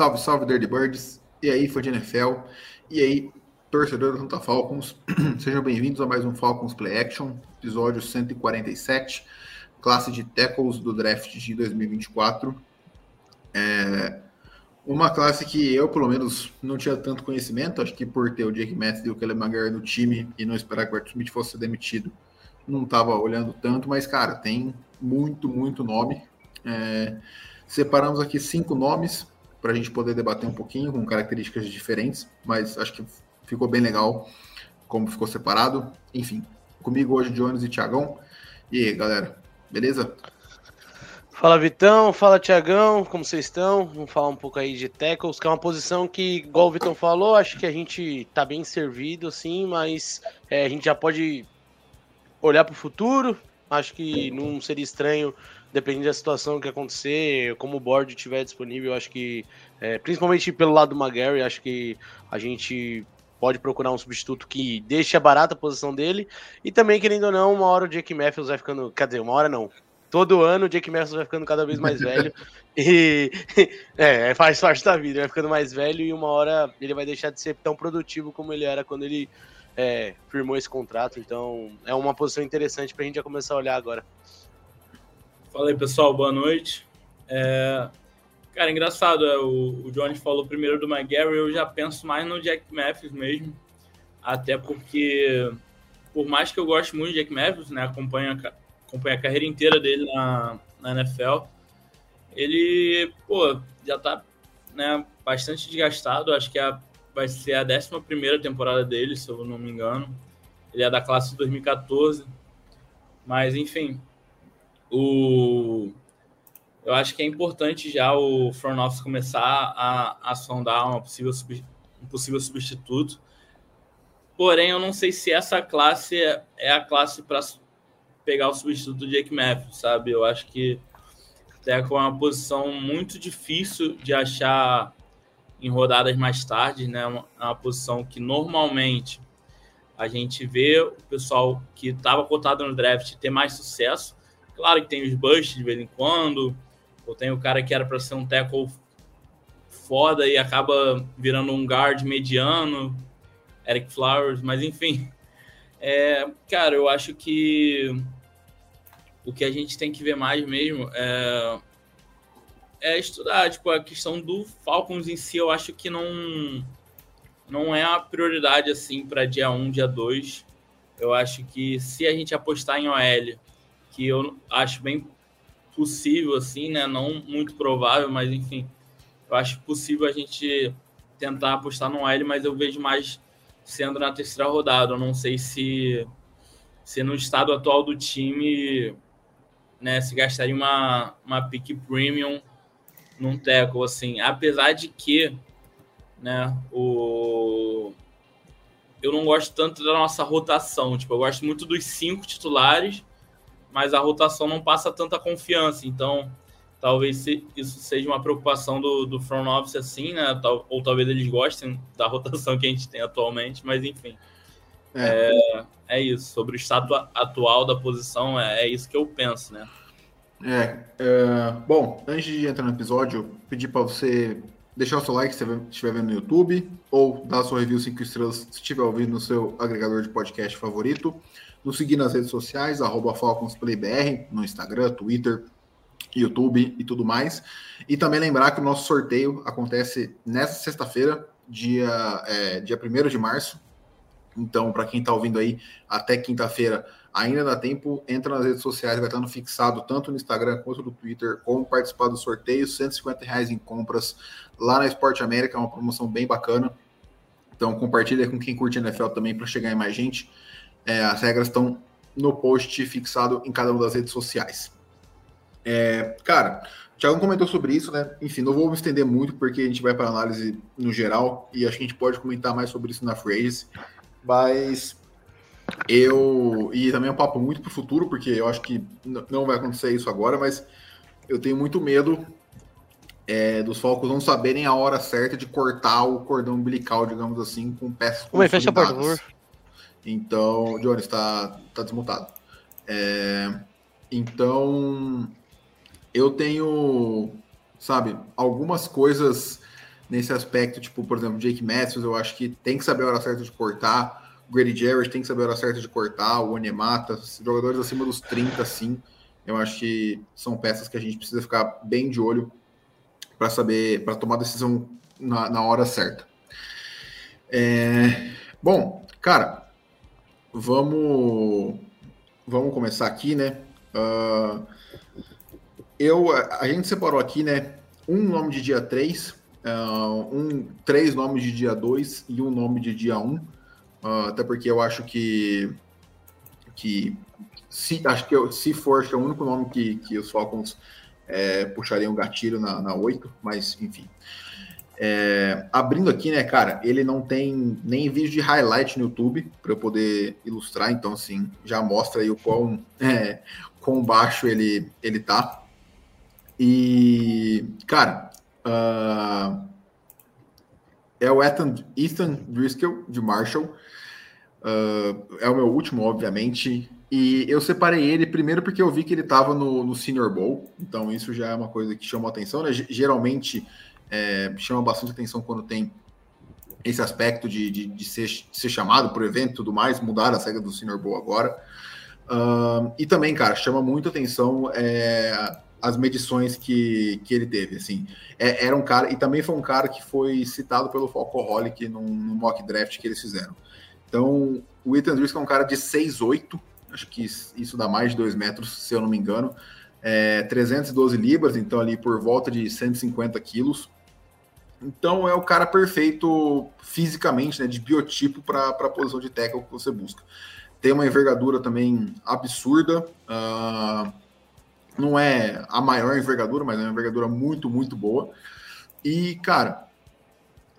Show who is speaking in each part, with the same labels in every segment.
Speaker 1: Salve, salve, Dirty Birds. E aí, fã de NFL. E aí, torcedor do Santa Falcons. Sejam bem-vindos a mais um Falcons Play Action, episódio 147, classe de tackles do draft de 2024. É uma classe que eu, pelo menos, não tinha tanto conhecimento. Acho que por ter o Jake Matthews e o Kelly McGarry no time e não esperar que o Arthur Smith fosse demitido, não estava olhando tanto. Mas, cara, tem muito, muito nome. É, separamos aqui cinco nomes para a gente poder debater um pouquinho com características diferentes, mas acho que ficou bem legal como ficou separado. Enfim, comigo hoje Jones e Thiagão. E aí, galera, beleza?
Speaker 2: Fala Vitão, fala Tiagão, como vocês estão? Vamos falar um pouco aí de tackles, que é uma posição que, igual o Vitão falou, acho que a gente tá bem servido, sim, mas é, a gente já pode olhar para o futuro. Acho que não seria estranho dependendo da situação que acontecer, como o board estiver disponível, acho que, é, principalmente pelo lado do McGarry, acho que a gente pode procurar um substituto que deixe a barata a posição dele. E também, querendo ou não, uma hora o Jake Matthews vai ficando. Quer dizer, uma hora não. Todo ano o Jake Matthews vai ficando cada vez mais velho. e é, faz parte da vida, vai ficando mais velho e uma hora ele vai deixar de ser tão produtivo como ele era quando ele é, firmou esse contrato. Então é uma posição interessante para a gente já começar a olhar agora.
Speaker 3: Fala aí, pessoal, boa noite. É... Cara, engraçado, é, o, o Johnny falou primeiro do McGarry, eu já penso mais no Jack Matthews mesmo, até porque, por mais que eu goste muito de Jack Matthews, né, acompanho, acompanho a carreira inteira dele na, na NFL, ele, pô, já tá né, bastante desgastado, acho que é a, vai ser a 11 primeira temporada dele, se eu não me engano, ele é da classe de 2014, mas, enfim, o eu acho que é importante já o front office começar a, a sondar uma possível, um possível substituto. Porém, eu não sei se essa classe é, é a classe para pegar o substituto do Jake Matthews, sabe? Eu acho que é uma posição muito difícil de achar em rodadas mais tarde, né? Uma, uma posição que normalmente a gente vê o pessoal que estava cotado no draft ter mais sucesso. Claro que tem os busts de vez em quando, ou tem o cara que era para ser um tackle foda e acaba virando um guard mediano, Eric Flowers, mas enfim. É, cara, eu acho que o que a gente tem que ver mais mesmo é, é estudar, tipo, a questão do Falcons em si, eu acho que não não é a prioridade assim para dia 1, dia 2. Eu acho que se a gente apostar em OL que eu acho bem possível, assim, né? Não muito provável, mas enfim, eu acho possível a gente tentar apostar no L, mas eu vejo mais sendo na terceira rodada. Eu não sei se, se no estado atual do time, né, se gastaria uma, uma pick premium num tackle, assim. Apesar de que, né, o... Eu não gosto tanto da nossa rotação. Tipo, eu gosto muito dos cinco titulares mas a rotação não passa tanta confiança. Então, talvez isso seja uma preocupação do, do front office assim, né? Ou talvez eles gostem da rotação que a gente tem atualmente, mas enfim. É, é, é isso. Sobre o estado atual da posição, é, é isso que eu penso, né?
Speaker 1: É, é, bom, antes de entrar no episódio, pedir para você deixar o seu like se você estiver vendo no YouTube, ou dar sua review 5 estrelas se estiver ouvindo no seu agregador de podcast favorito nos seguir nas redes sociais, arroba FalconsPlayBR, no Instagram, Twitter, YouTube e tudo mais. E também lembrar que o nosso sorteio acontece nesta sexta-feira, dia, é, dia 1 de março. Então, para quem está ouvindo aí, até quinta-feira ainda dá tempo, entra nas redes sociais, vai estar no fixado tanto no Instagram quanto no Twitter, como participar do sorteio, 150 reais em compras lá na Esporte América, é uma promoção bem bacana. Então compartilha com quem curte NFL também para chegar em mais gente. É, as regras estão no post fixado em cada uma das redes sociais. É, cara, Thiago comentou sobre isso, né? Enfim, não vou me estender muito porque a gente vai para análise no geral e acho que a gente pode comentar mais sobre isso na phrase. Mas eu. E também é um papo muito para o futuro, porque eu acho que não vai acontecer isso agora, mas eu tenho muito medo é, dos Falcons não saberem a hora certa de cortar o cordão umbilical, digamos assim, com peças
Speaker 2: Ué, fecha a porta, por favor.
Speaker 1: Então, Jones, está tá desmutado. É, então, eu tenho, sabe, algumas coisas nesse aspecto, tipo, por exemplo, Jake Matthews, eu acho que tem que saber a hora certa de cortar, Grady Jarrett tem que saber a hora certa de cortar, o Onemata, jogadores acima dos 30, sim, eu acho que são peças que a gente precisa ficar bem de olho para saber, para tomar decisão na, na hora certa. É, bom, cara, vamos, vamos começar aqui, né? Uh, eu, a gente separou aqui, né? Um nome de dia 3, uh, ah, um, três nomes de dia 2 e um nome de dia 1. Um, uh, até porque eu acho que, que se, acho que eu, se for, acho que é o único nome que, que os Falcons é, puxariam gatilho na, na 8, mas enfim. É, abrindo aqui, né, cara, ele não tem nem vídeo de highlight no YouTube para eu poder ilustrar, então assim, já mostra aí o quão, é, quão baixo ele, ele tá. E, cara, uh, é o Ethan, Ethan Driscoll, de Marshall. Uh, é o meu último, obviamente. E eu separei ele primeiro porque eu vi que ele estava no, no, Senior Bowl. Então, isso já é uma coisa que chama atenção. Né? Geralmente, é, chama bastante atenção quando tem esse aspecto de, de, de ser, de ser chamado por evento e tudo mais. Mudar a regra do Senior Bowl agora. Uh, e também, cara, chama muito atenção é, as medições que, que ele teve, assim. É, era um cara, e também foi um cara que foi citado pelo Falcoholic num, num mock draft que eles fizeram. Então, o Ethan Driscoll é um cara de 6'8", acho que isso dá mais de 2 metros, se eu não me engano. É, 312 libras, então ali por volta de 150 quilos. Então é o cara perfeito fisicamente, né, de biotipo para a posição de tackle que você busca. Tem uma envergadura também absurda. Uh, não é a maior envergadura, mas é uma envergadura muito, muito boa. E, cara,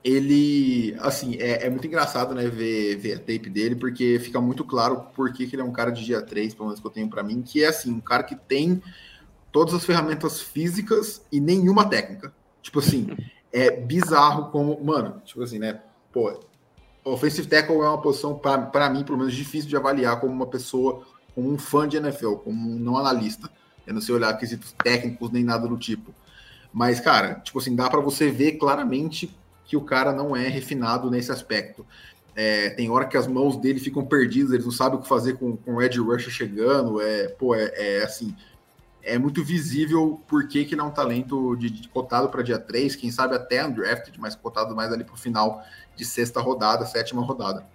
Speaker 1: ele, assim, é, é, muito engraçado, né, ver, ver a tape dele, porque fica muito claro por que, ele é um cara de dia 3, pelo menos que eu tenho para mim, que é, assim, um cara que tem todas as ferramentas físicas e nenhuma técnica. Tipo assim, é bizarro como, mano, tipo assim, né, pô, offensive tackle é uma posição, para mim, pelo menos, difícil de avaliar como uma pessoa, como um fã de NFL, como um não analista. Eu não sei olhar quesitos técnicos nem nada do tipo. Mas, cara, tipo assim, dá para você ver claramente que o cara não é refinado nesse aspecto. É, tem hora que as mãos dele ficam perdidas, ele não sabe o que fazer com, com o Ed Rush chegando. É, pô, é, é, assim, é muito visível por que, que ele é um talento de, de cotado para dia 3, quem sabe até undrafted, mas cotado mais ali para o final de sexta rodada, sétima rodada.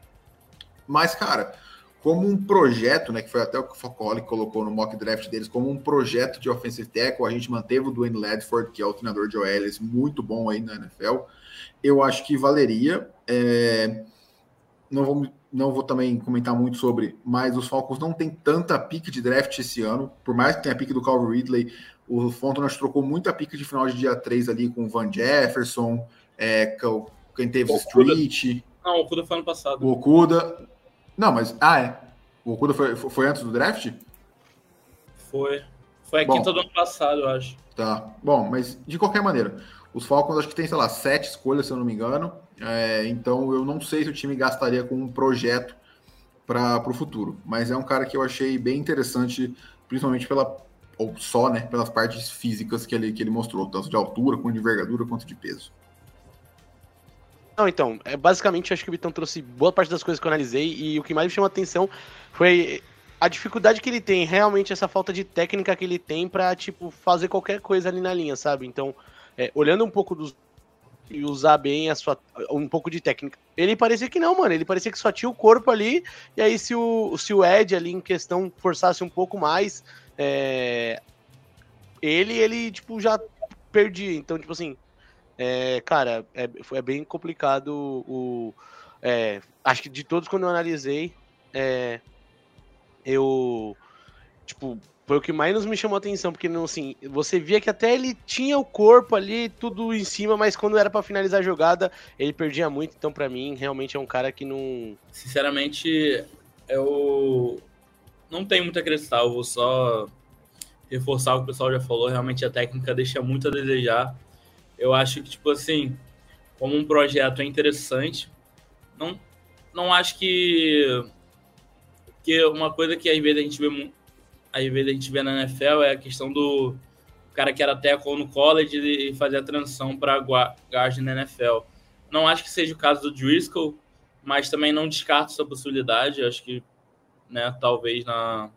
Speaker 1: Mas, cara, como um projeto, né, que foi até o que o Focoli colocou no mock draft deles, como um projeto de offensive tackle, a gente manteve o Dwayne Ledford, que é o treinador de OLs, muito bom aí na NFL. Eu acho que valeria. É... Não, vou, não vou também comentar muito sobre, mas os Falcons não tem tanta pique de draft esse ano, por mais que tenha a pique do Calvin Ridley, o Fontenot trocou muita pique de final de dia 3 ali com o Van Jefferson, é, quem teve o Street.
Speaker 3: Não, o Okuda foi ano passado.
Speaker 1: O Okuda. Não, mas. Ah, é. O Okuda foi, foi antes do draft?
Speaker 3: Foi. Foi a Bom, quinta do ano passado, eu acho.
Speaker 1: Tá. Bom, mas de qualquer maneira, os Falcons acho que tem, sei lá, sete escolhas, se eu não me engano. É, então eu não sei se o time gastaria com um projeto para o futuro. Mas é um cara que eu achei bem interessante, principalmente pela. Ou só, né? Pelas partes físicas que ele, que ele mostrou, tanto de altura, quanto de envergadura, quanto de peso.
Speaker 2: Não, então, é, basicamente acho que o Vitão trouxe boa parte das coisas que eu analisei e o que mais me chamou a atenção foi a dificuldade que ele tem, realmente essa falta de técnica que ele tem para tipo, fazer qualquer coisa ali na linha, sabe? Então, é, olhando um pouco dos e usar bem a sua um pouco de técnica. Ele parecia que não, mano. Ele parecia que só tinha o corpo ali. E aí, se o, se o Ed ali em questão forçasse um pouco mais, é, ele, ele, tipo, já perdia. Então, tipo assim, é, cara, é, é bem complicado o. É, acho que de todos quando eu analisei, é, eu. Tipo, Foi o que mais me chamou a atenção, porque não, assim, você via que até ele tinha o corpo ali, tudo em cima, mas quando era para finalizar a jogada, ele perdia muito. Então, para mim, realmente é um cara que não.
Speaker 3: Sinceramente, eu não tenho muito a acrescentar, eu vou só reforçar o que o pessoal já falou. Realmente a técnica deixa muito a desejar. Eu acho que, tipo assim, como um projeto é interessante, não, não acho que. que uma coisa que às vezes a gente vê às vezes a gente vê na NFL é a questão do cara que era tackle no college e fazer a transição para guard na NFL. Não acho que seja o caso do Driscoll, mas também não descarto essa possibilidade. Acho que, né, talvez na.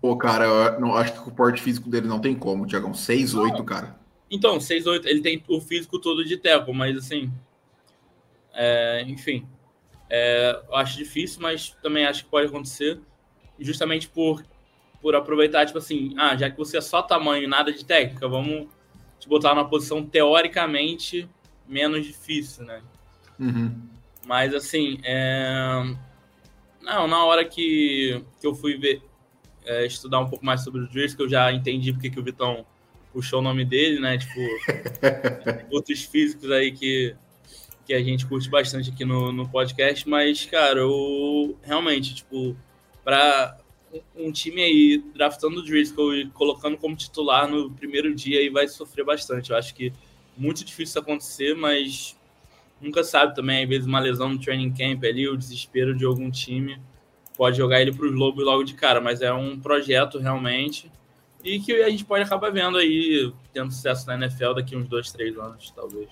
Speaker 1: Pô, cara, eu não, acho que o porte físico dele não tem como, Tiagão. 6'8, cara.
Speaker 3: Então, 6'8, ele tem o físico todo de tackle, mas assim. É, enfim. É, eu acho difícil, mas também acho que pode acontecer. Justamente por por aproveitar, tipo assim, ah, já que você é só tamanho e nada de técnica, vamos te botar numa posição teoricamente menos difícil, né?
Speaker 1: Uhum.
Speaker 3: Mas assim, é... não, na hora que, que eu fui ver, é, estudar um pouco mais sobre o Driscoll, eu já entendi porque que o Vitão puxou o nome dele, né? Tipo, outros físicos aí que, que a gente curte bastante aqui no, no podcast, mas, cara, eu realmente, tipo, para um time aí draftando o Driscoll e colocando como titular no primeiro dia e vai sofrer bastante. Eu acho que muito difícil acontecer, mas nunca sabe também. Às vezes uma lesão no training camp ali, o desespero de algum time pode jogar ele para os Lobos logo de cara. Mas é um projeto realmente e que a gente pode acabar vendo aí tendo sucesso na NFL daqui uns dois, três anos, talvez.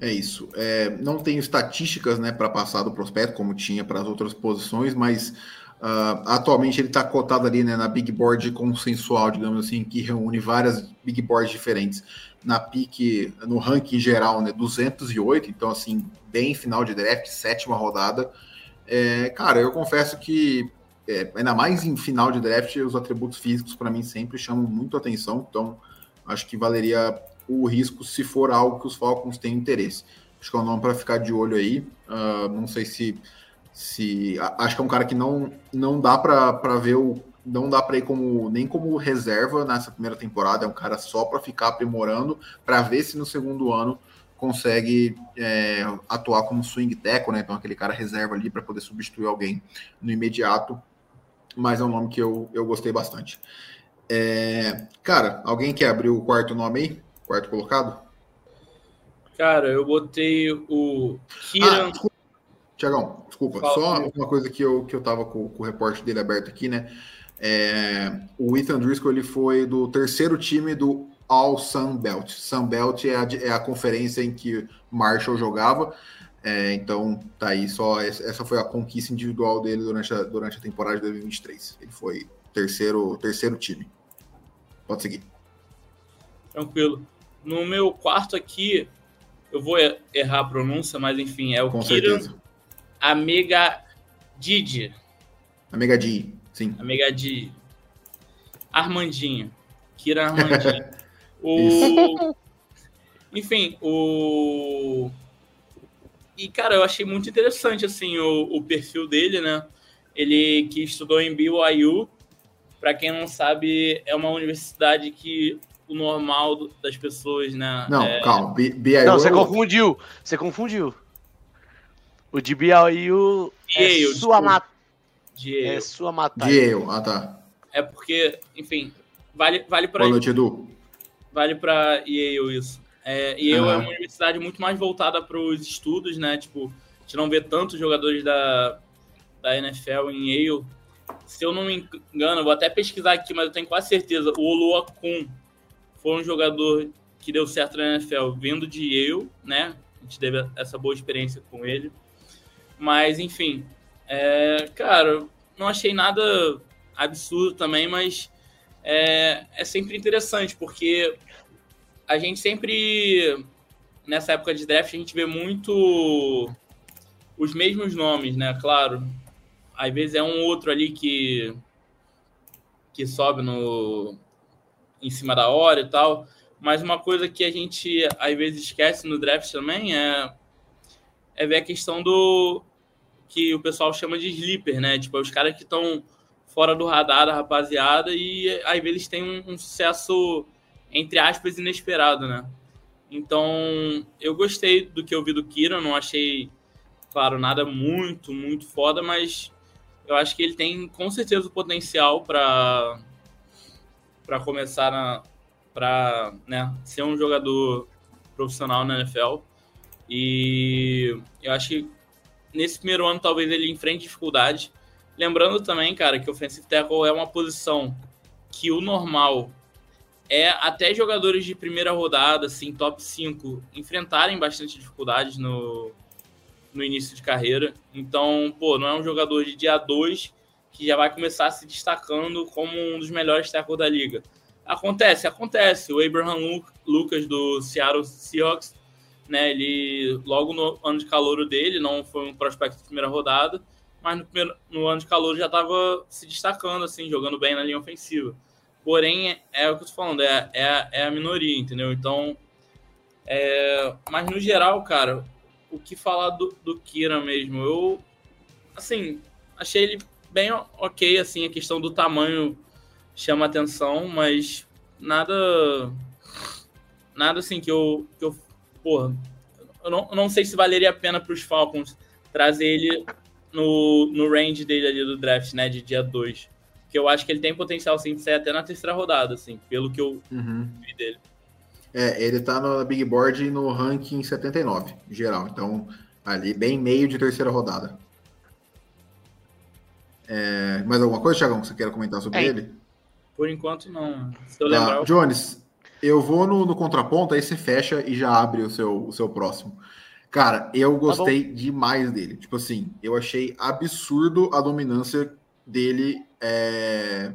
Speaker 1: É isso. É, não tenho estatísticas né, para passar do prospecto, como tinha para as outras posições, mas Uh, atualmente ele está cotado ali né, na Big Board consensual, digamos assim, que reúne várias Big Boards diferentes. Na pique, no ranking geral, né, 208, então assim, bem final de draft, sétima rodada. É, cara, eu confesso que, é, ainda mais em final de draft, os atributos físicos para mim sempre chamam muito atenção, então acho que valeria o risco se for algo que os Falcons têm interesse. Acho que é um nome para ficar de olho aí. Uh, não sei se se acho que é um cara que não não dá para ver o não dá para ir como nem como reserva nessa primeira temporada, é um cara só para ficar aprimorando, para ver se no segundo ano consegue é, atuar como swing tackle, né? Então aquele cara reserva ali para poder substituir alguém no imediato. Mas é um nome que eu, eu gostei bastante. É, cara, alguém quer abrir o quarto nome aí? Quarto colocado?
Speaker 3: Cara, eu botei o Kieran. Ah,
Speaker 1: Tiagão, desculpa, Fala, só uma coisa que eu, que eu tava com, com o reporte dele aberto aqui, né? É, o Ethan Driscoll ele foi do terceiro time do All Sun Belt. Sun Belt é a, é a conferência em que Marshall jogava. É, então, tá aí só. Essa foi a conquista individual dele durante a, durante a temporada de 2023. Ele foi terceiro, terceiro time. Pode seguir.
Speaker 3: Tranquilo. No meu quarto aqui, eu vou errar a pronúncia, mas enfim, é o
Speaker 1: Com Kiran certeza.
Speaker 3: Amiga Didi.
Speaker 1: Amiga Didi, sim.
Speaker 3: Amiga Didi. Armandinho. Kira Armandinho. o... Enfim, o. E, cara, eu achei muito interessante, assim, o, o perfil dele, né? Ele que estudou em BYU. Para quem não sabe, é uma universidade que o normal das pessoas, né?
Speaker 1: Não,
Speaker 3: é...
Speaker 1: calma. BYU.
Speaker 2: Não, você confundiu. Você confundiu. O de BYU é sua mata. É sua mata.
Speaker 1: ah tá.
Speaker 3: É porque, enfim, vale, vale para.
Speaker 1: Boa noite, Edu.
Speaker 3: Vale para Yale isso. É, Yale uhum. é uma universidade muito mais voltada para os estudos, né? Tipo, a gente não vê tantos jogadores da, da NFL em Yale. Se eu não me engano, vou até pesquisar aqui, mas eu tenho quase certeza. O Olua Kun foi um jogador que deu certo na NFL vindo de Yale, né? A gente teve essa boa experiência com ele. Mas, enfim, é, cara, não achei nada absurdo também, mas é, é sempre interessante, porque a gente sempre, nessa época de draft, a gente vê muito os mesmos nomes, né? Claro, às vezes é um outro ali que, que sobe no, em cima da hora e tal, mas uma coisa que a gente às vezes esquece no draft também é, é ver a questão do, que o pessoal chama de sleeper, né? Tipo, é os caras que estão fora do radar da rapaziada e às vezes tem um, um sucesso, entre aspas, inesperado, né? Então, eu gostei do que eu vi do Kira, não achei, claro, nada muito, muito foda, mas eu acho que ele tem com certeza o potencial para para começar na para né, ser um jogador profissional na NFL. E eu acho que nesse primeiro ano talvez ele enfrente dificuldade. Lembrando também, cara, que o offensive tackle é uma posição que o normal é até jogadores de primeira rodada, assim, top 5, enfrentarem bastante dificuldades no, no início de carreira. Então, pô, não é um jogador de dia 2 que já vai começar se destacando como um dos melhores tackles da liga. Acontece, acontece. O Abraham Lucas do Seattle Seahawks, né, ele logo no ano de calor dele, não foi um prospecto de primeira rodada, mas no, primeiro, no ano de calor já estava se destacando, assim, jogando bem na linha ofensiva. Porém, é, é o que eu tô falando, é, é, é a minoria, entendeu? Então, é, mas no geral, cara, o que falar do, do Kira mesmo? Eu, assim, achei ele bem ok, assim, a questão do tamanho chama atenção, mas nada, nada assim que eu, que eu porra, eu não, eu não sei se valeria a pena para os Falcons trazer ele no, no range dele ali do draft, né, de dia 2 que eu acho que ele tem potencial sim de sair até na terceira rodada, assim, pelo que eu uhum. vi dele.
Speaker 1: É, ele tá no Big Board no ranking 79, em geral. Então, ali bem meio de terceira rodada. É, mais alguma coisa, Thiagão, que você queira comentar sobre é. ele?
Speaker 3: Por enquanto, não. Se eu lembrar.
Speaker 1: Jones, eu vou no, no, contraponto, aí você fecha e já abre o seu, o seu próximo. Cara, eu tá gostei tá demais dele. Tipo assim, eu achei absurdo a dominância dele é,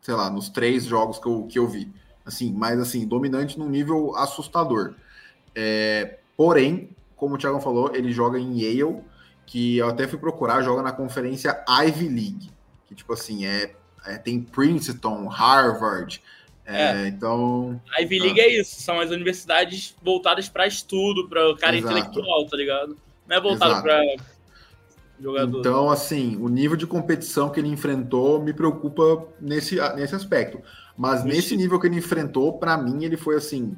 Speaker 1: sei lá, nos três jogos que eu, que eu vi. Assim, mas assim, dominante num nível assustador. É, porém, como o Thiago falou, ele joga em Yale, que eu até fui procurar, joga na conferência Ivy League, que tipo assim, é, é tem Princeton, Harvard, é, é. então.
Speaker 3: A Ivy League ah. é isso, são as universidades voltadas para estudo, para o cara Exato. intelectual, tá ligado? Não é voltado para
Speaker 1: jogador. Então, assim, o nível de competição que ele enfrentou me preocupa nesse, nesse aspecto. Mas Ixi. nesse nível que ele enfrentou, para mim, ele foi assim,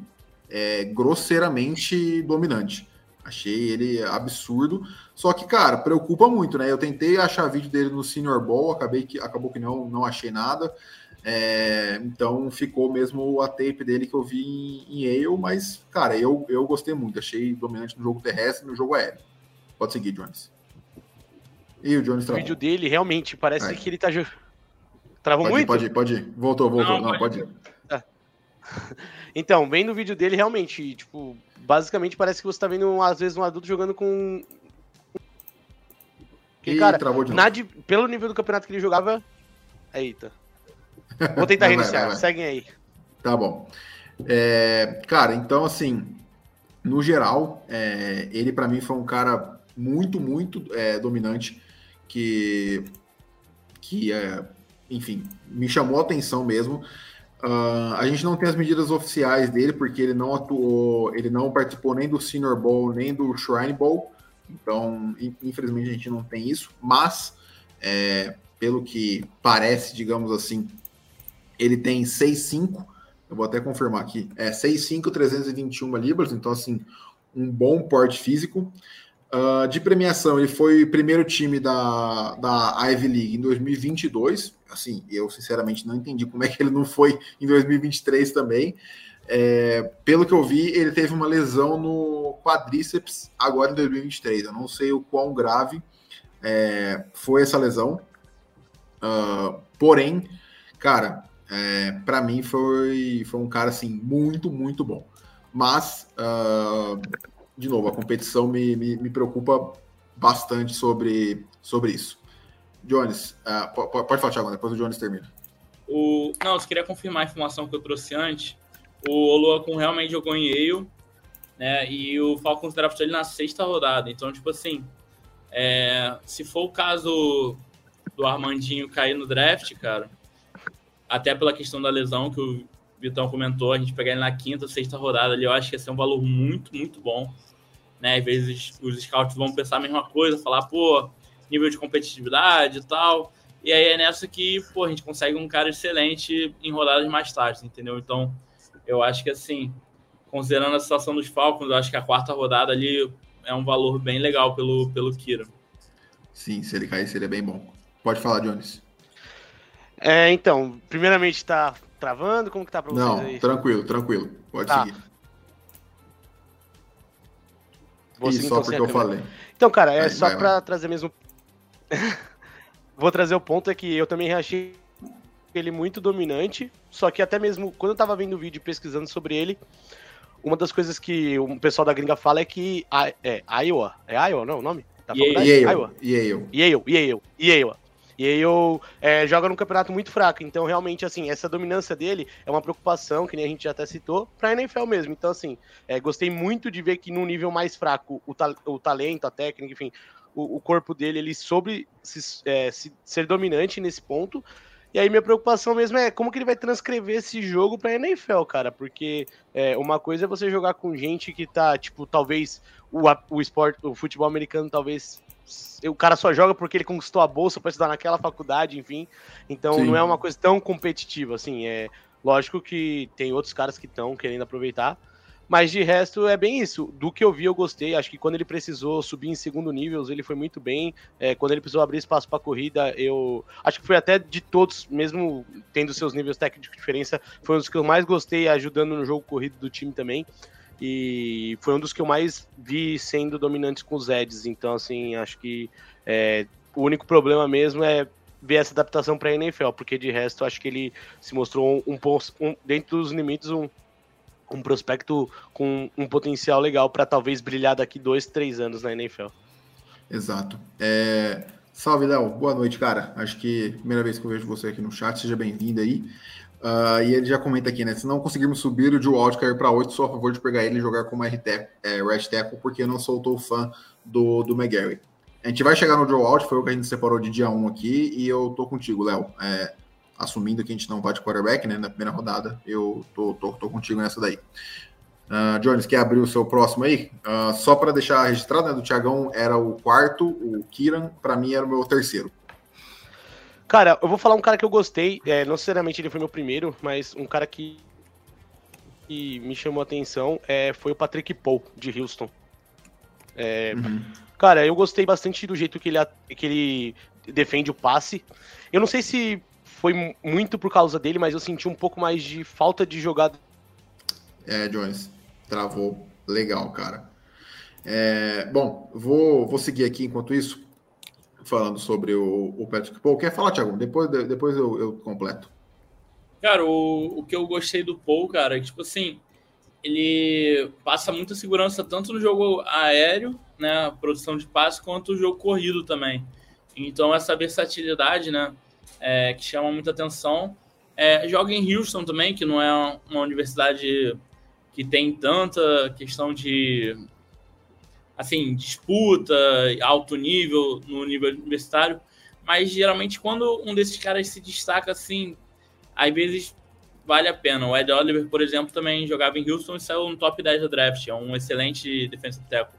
Speaker 1: é, grosseiramente dominante. Achei ele absurdo. Só que, cara, preocupa muito, né? Eu tentei achar vídeo dele no Senior Bowl, acabei que acabou que não, não achei nada. É, então ficou mesmo a tape dele que eu vi em, em Yale, mas, cara, eu, eu gostei muito. Achei dominante no jogo terrestre e no jogo aéreo. Pode seguir, Jones.
Speaker 2: E o Jones travou. O vídeo dele realmente parece que ele tá. Travou
Speaker 1: pode
Speaker 2: muito?
Speaker 1: Ir, pode ir, pode ir. Voltou, voltou. Não, Não pode ir. Tá.
Speaker 2: Então, vendo o vídeo dele, realmente, tipo, basicamente parece que você tá vendo, às vezes, um adulto jogando com. Porque, cara, travou de novo. pelo nível do campeonato que ele jogava. Eita. Vou tentar reiniciar, vai, vai. seguem aí.
Speaker 1: Tá bom. É, cara, então, assim, no geral, é, ele para mim foi um cara muito, muito é, dominante que, que é, enfim, me chamou a atenção mesmo. Uh, a gente não tem as medidas oficiais dele, porque ele não atuou, ele não participou nem do Senior Bowl, nem do Shrine Bowl, então, infelizmente, a gente não tem isso, mas, é, pelo que parece, digamos assim, ele tem 6'5", eu vou até confirmar aqui, é 6'5", 321 libras, então, assim, um bom porte físico. Uh, de premiação, ele foi primeiro time da, da Ivy League em 2022. Assim, eu sinceramente não entendi como é que ele não foi em 2023 também. É, pelo que eu vi, ele teve uma lesão no quadríceps agora em 2023. Eu não sei o quão grave é, foi essa lesão. Uh, porém, cara, é, para mim foi, foi um cara assim muito, muito bom. Mas uh, de novo, a competição me, me, me preocupa bastante sobre, sobre isso. Jones, uh, pode, falar, Thiago, depois o Jones termina.
Speaker 3: O... Não, eu queria confirmar a informação que eu trouxe antes. O Oluokun realmente jogou em Yale, né? E o Falcons draftou ele na sexta rodada. Então, tipo assim, é... se for o caso do Armandinho cair no draft, cara, até pela questão da lesão que o Vitão comentou, a gente pegar ele na quinta, sexta rodada ali, eu acho que ia ser um valor muito, muito bom né? Às vezes os scouts vão pensar a mesma coisa, falar, pô, nível de competitividade e tal. E aí é nessa que, pô, a gente consegue um cara excelente em rodadas mais tarde, entendeu? Então, eu acho que assim, considerando a situação dos Falcons, eu acho que a quarta rodada ali é um valor bem legal pelo, pelo Kira.
Speaker 1: Sim, se ele cair seria bem bom. Pode falar, Jones.
Speaker 2: É, então, primeiramente tá travando, como que tá pra vocês
Speaker 1: Não,
Speaker 2: aí?
Speaker 1: tranquilo, tranquilo. Pode
Speaker 2: Tá.
Speaker 1: seguir.
Speaker 2: Vou
Speaker 1: Isso,
Speaker 2: seguir,
Speaker 1: só
Speaker 2: então,
Speaker 1: porque eu
Speaker 2: câmera.
Speaker 1: falei.
Speaker 2: Então, cara, é
Speaker 1: Vai,
Speaker 2: só
Speaker 1: vai,
Speaker 2: pra trazer mesmo. Vou trazer o ponto é que eu também achei ele muito dominante, só que até mesmo quando eu tava vendo o vídeo e pesquisando sobre ele, uma das coisas que o pessoal da gringa fala é que a- é Iowa, é Iowa, não, o nome? Da
Speaker 3: Yale.
Speaker 2: faculdade?
Speaker 1: Yale,
Speaker 2: Iowa.
Speaker 1: Yale.
Speaker 2: Yale, Yale, Yale. Yale é, joga num campeonato muito fraco, então realmente, assim, essa dominância dele é uma preocupação, que nem a gente já até citou, pra NFL mesmo. Então, assim, é, gostei muito de ver que num nível mais fraco, o, ta- o talento, a técnica, enfim, o, o corpo dele, ele soube se- é, se- ser dominante nesse ponto. E aí minha preocupação mesmo é como que ele vai transcrever esse jogo pra NFL, cara, porque é, uma coisa é você jogar com gente que tá, tipo, talvez o, o esporte, o futebol americano talvez o cara só joga porque ele conquistou a bolsa para estudar naquela faculdade, enfim. Então
Speaker 1: Sim.
Speaker 2: não é uma coisa tão competitiva, assim. É lógico que tem outros caras que estão querendo aproveitar, mas de resto é bem isso. Do que eu vi, eu gostei. Acho que quando ele precisou subir em segundo nível, ele foi muito bem. É, quando ele precisou abrir espaço para corrida, eu acho que foi até de todos, mesmo tendo seus níveis técnicos de diferença, foi um dos que eu mais gostei, ajudando no jogo corrido do time também. E foi um dos que eu mais vi sendo dominantes com os Eds. Então, assim, acho que é, o único problema mesmo é ver essa adaptação para a NFL, porque de resto acho que ele se mostrou um, pos- um- dentro dos limites um, um prospecto com um potencial legal para talvez brilhar daqui dois, três anos na NFL.
Speaker 1: Exato. É, Salve, Léo. Boa noite, cara. Acho que primeira vez que eu vejo você aqui no chat, seja bem-vindo aí. Ah, e ele já comenta aqui, né? Se não conseguirmos subir o Joe Alt cair para 8, sou a favor de pegar ele e jogar como RT, é, right tackle, porque eu não sou tão fã do, do McGarry. A gente vai chegar no Joe Alt, foi o que a gente separou de dia 1 aqui, e eu tô contigo, Léo. É, assumindo que a gente não vai de quarterback, né? Na primeira rodada, eu tô, tô, tô contigo nessa daí. Ah, Jones, quer abrir o seu próximo aí? Ah, só para deixar registrado, né? Do Thiagão era o quarto, o Kiran, para mim era o meu terceiro.
Speaker 2: Cara, eu vou falar um cara que eu gostei, é, não necessariamente ele foi meu primeiro, mas um cara que, que me chamou a atenção é, foi o Patrick Paul, de Houston. É, Cara, eu gostei bastante do jeito que ele, que ele defende o passe. Eu não sei se foi mu- muito por causa dele, mas eu senti um pouco mais de falta de jogada.
Speaker 1: É, Jones, travou. Legal, cara. É, bom, vou, vou seguir aqui enquanto isso, falando sobre o, o Patrick Paul. Quer falar, Thiago? Depois, depois eu, eu completo.
Speaker 3: Cara, o, o que eu gostei do Paul, cara, é que, tipo assim, ele passa muita segurança tanto no jogo aéreo, né, produção de passe, quanto o jogo corrido também. Então, essa versatilidade, né, é, que chama muita atenção. É, joga em Houston também, que não é uma universidade que tem tanta questão de, assim, disputa, alto nível, no nível universitário, mas geralmente quando um desses caras se destaca, assim, às vezes vale a pena. O Ed Oliver, por exemplo, também jogava em Houston e saiu no top 10 da draft. É um excelente defensive tackle.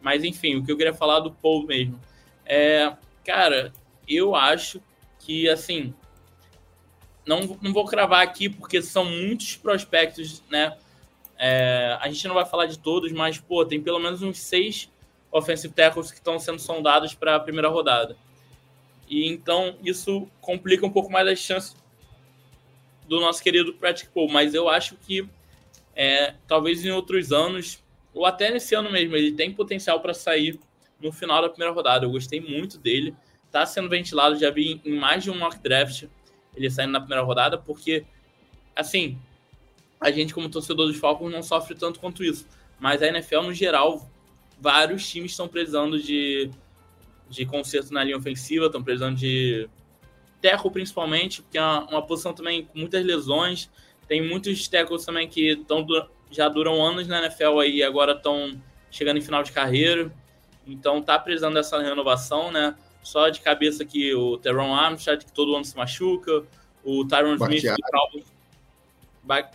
Speaker 3: Mas, enfim, o que eu queria falar do Paul mesmo. É, cara, eu acho que, assim, não, não vou cravar aqui porque são muitos prospectos, né? É, a gente não vai falar de todos, mas, pô, tem pelo menos uns seis offensive tackles que estão sendo sondados para a primeira rodada. E então isso complica um pouco mais as chances do nosso querido Patrick Paul, mas eu acho que é, talvez em outros anos, ou até nesse ano mesmo, ele tem potencial para sair no final da primeira rodada. Eu gostei muito dele, está sendo ventilado, já vi em mais de um mock draft ele saindo na primeira rodada, porque, assim, a gente, como torcedor dos Falcons, não sofre tanto quanto isso. Mas a NFL, no geral, vários times estão precisando de, de conserto na linha ofensiva, estão precisando de tackle principalmente, porque é uma, uma posição também com muitas lesões. Tem muitos tackles também que tão, já duram anos na NFL aí e agora estão chegando em final de carreira. Então tá precisando dessa renovação, né? Só de cabeça aqui o Teron Armstead, que todo ano se machuca, o Tyron Smith. Ba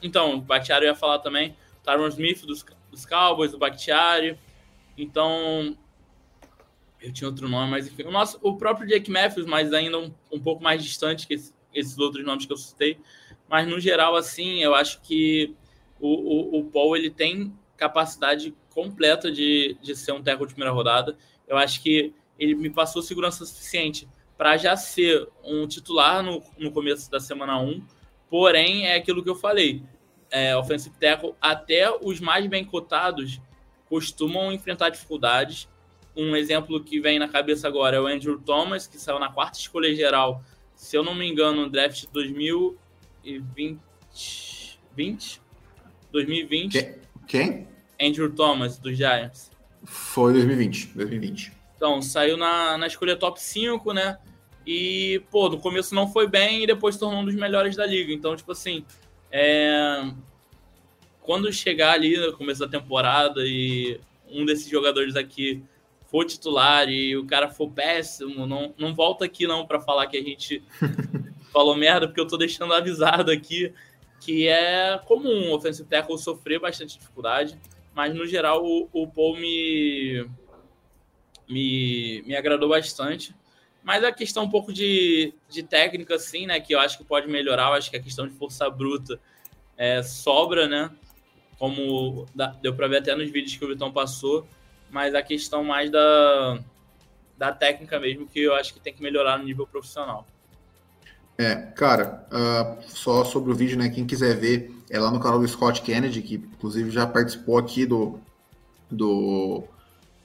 Speaker 3: então, o Bakhtiari ia falar também. Tyron Smith dos, dos Cowboys, o Bakhtiari. Então, Eu tinha outro nome, mas enfim. O, nosso, o próprio Jake Matthews, mas ainda um, um pouco mais distante que esse, esses outros nomes que eu citei. Mas no geral, assim, eu acho que o, o, o Paul ele tem capacidade completa de, de ser um tackle de primeira rodada. Eu acho que ele me passou segurança suficiente para já ser um titular no, no começo da semana 1. Porém, é aquilo que eu falei. É, offensive tackle, até os mais bem cotados costumam enfrentar dificuldades. Um exemplo que vem na cabeça agora é o Andrew Thomas, que saiu na quarta escolha geral, se eu não me engano, no draft 2020. 20? 2020.
Speaker 1: Quem?
Speaker 3: Andrew Thomas, dos Giants.
Speaker 1: Foi 2020. 2020.
Speaker 3: Então, saiu na, na escolha top 5, né? E, pô, no começo não foi bem e depois tornou um dos melhores da liga. Então, tipo assim, é... quando chegar ali no começo da temporada e um desses jogadores aqui for titular e o cara for péssimo, não, não volta aqui não para falar que a gente falou merda, porque eu tô deixando avisado aqui que é comum o offensive tackle sofrer bastante dificuldade, mas no geral o, o Paul me, me, me agradou bastante. Mas a questão um pouco de, de técnica, assim, né, que eu acho que pode melhorar, eu acho que a questão de força bruta é, sobra, né, como deu para ver até nos vídeos que o Vitão passou, mas a questão mais da, da técnica mesmo, que eu acho que tem que melhorar no nível profissional.
Speaker 1: É, cara, uh, só sobre o vídeo, né? Quem quiser ver, é lá no canal do Scott Kennedy, que inclusive já participou aqui do, do,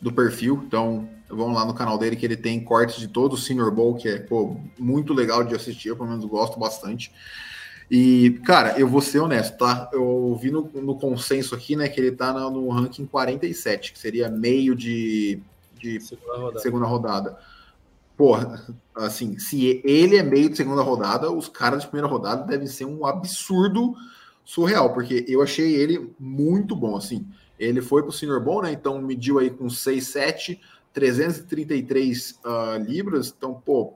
Speaker 1: do perfil. Então, vão lá no canal dele que ele tem cortes de todo o Senior Bowl, que é pô, muito legal de assistir, eu pelo menos gosto bastante. E, cara, eu vou ser honesto, tá? Eu vi no, no consenso aqui, né, que ele tá no, no ranking 47, que seria meio de, de segunda rodada. Segunda rodada porra, assim, se ele é meio de segunda rodada, os caras de primeira rodada devem ser um absurdo surreal, porque eu achei ele muito bom, assim. Ele foi pro Senior Bom, né? Então mediu aí com 6'7, 333 uh, libras, então, pô,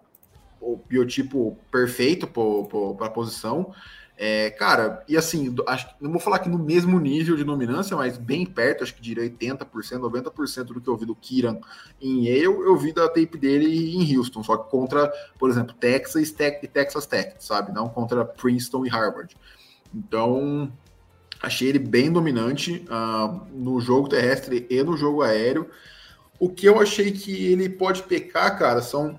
Speaker 1: o biotipo perfeito para a posição. É, cara, e assim, acho, não vou falar que no mesmo nível de dominância, mas bem perto, acho que diria 80%, 90% do que eu vi do Kiran em Yale, eu vi da tape dele em Houston, só que contra, por exemplo, Texas e Texas Tech, sabe? Não contra Princeton e Harvard. Então, achei ele bem dominante uh, no jogo terrestre e no jogo aéreo. O que eu achei que ele pode pecar, cara, são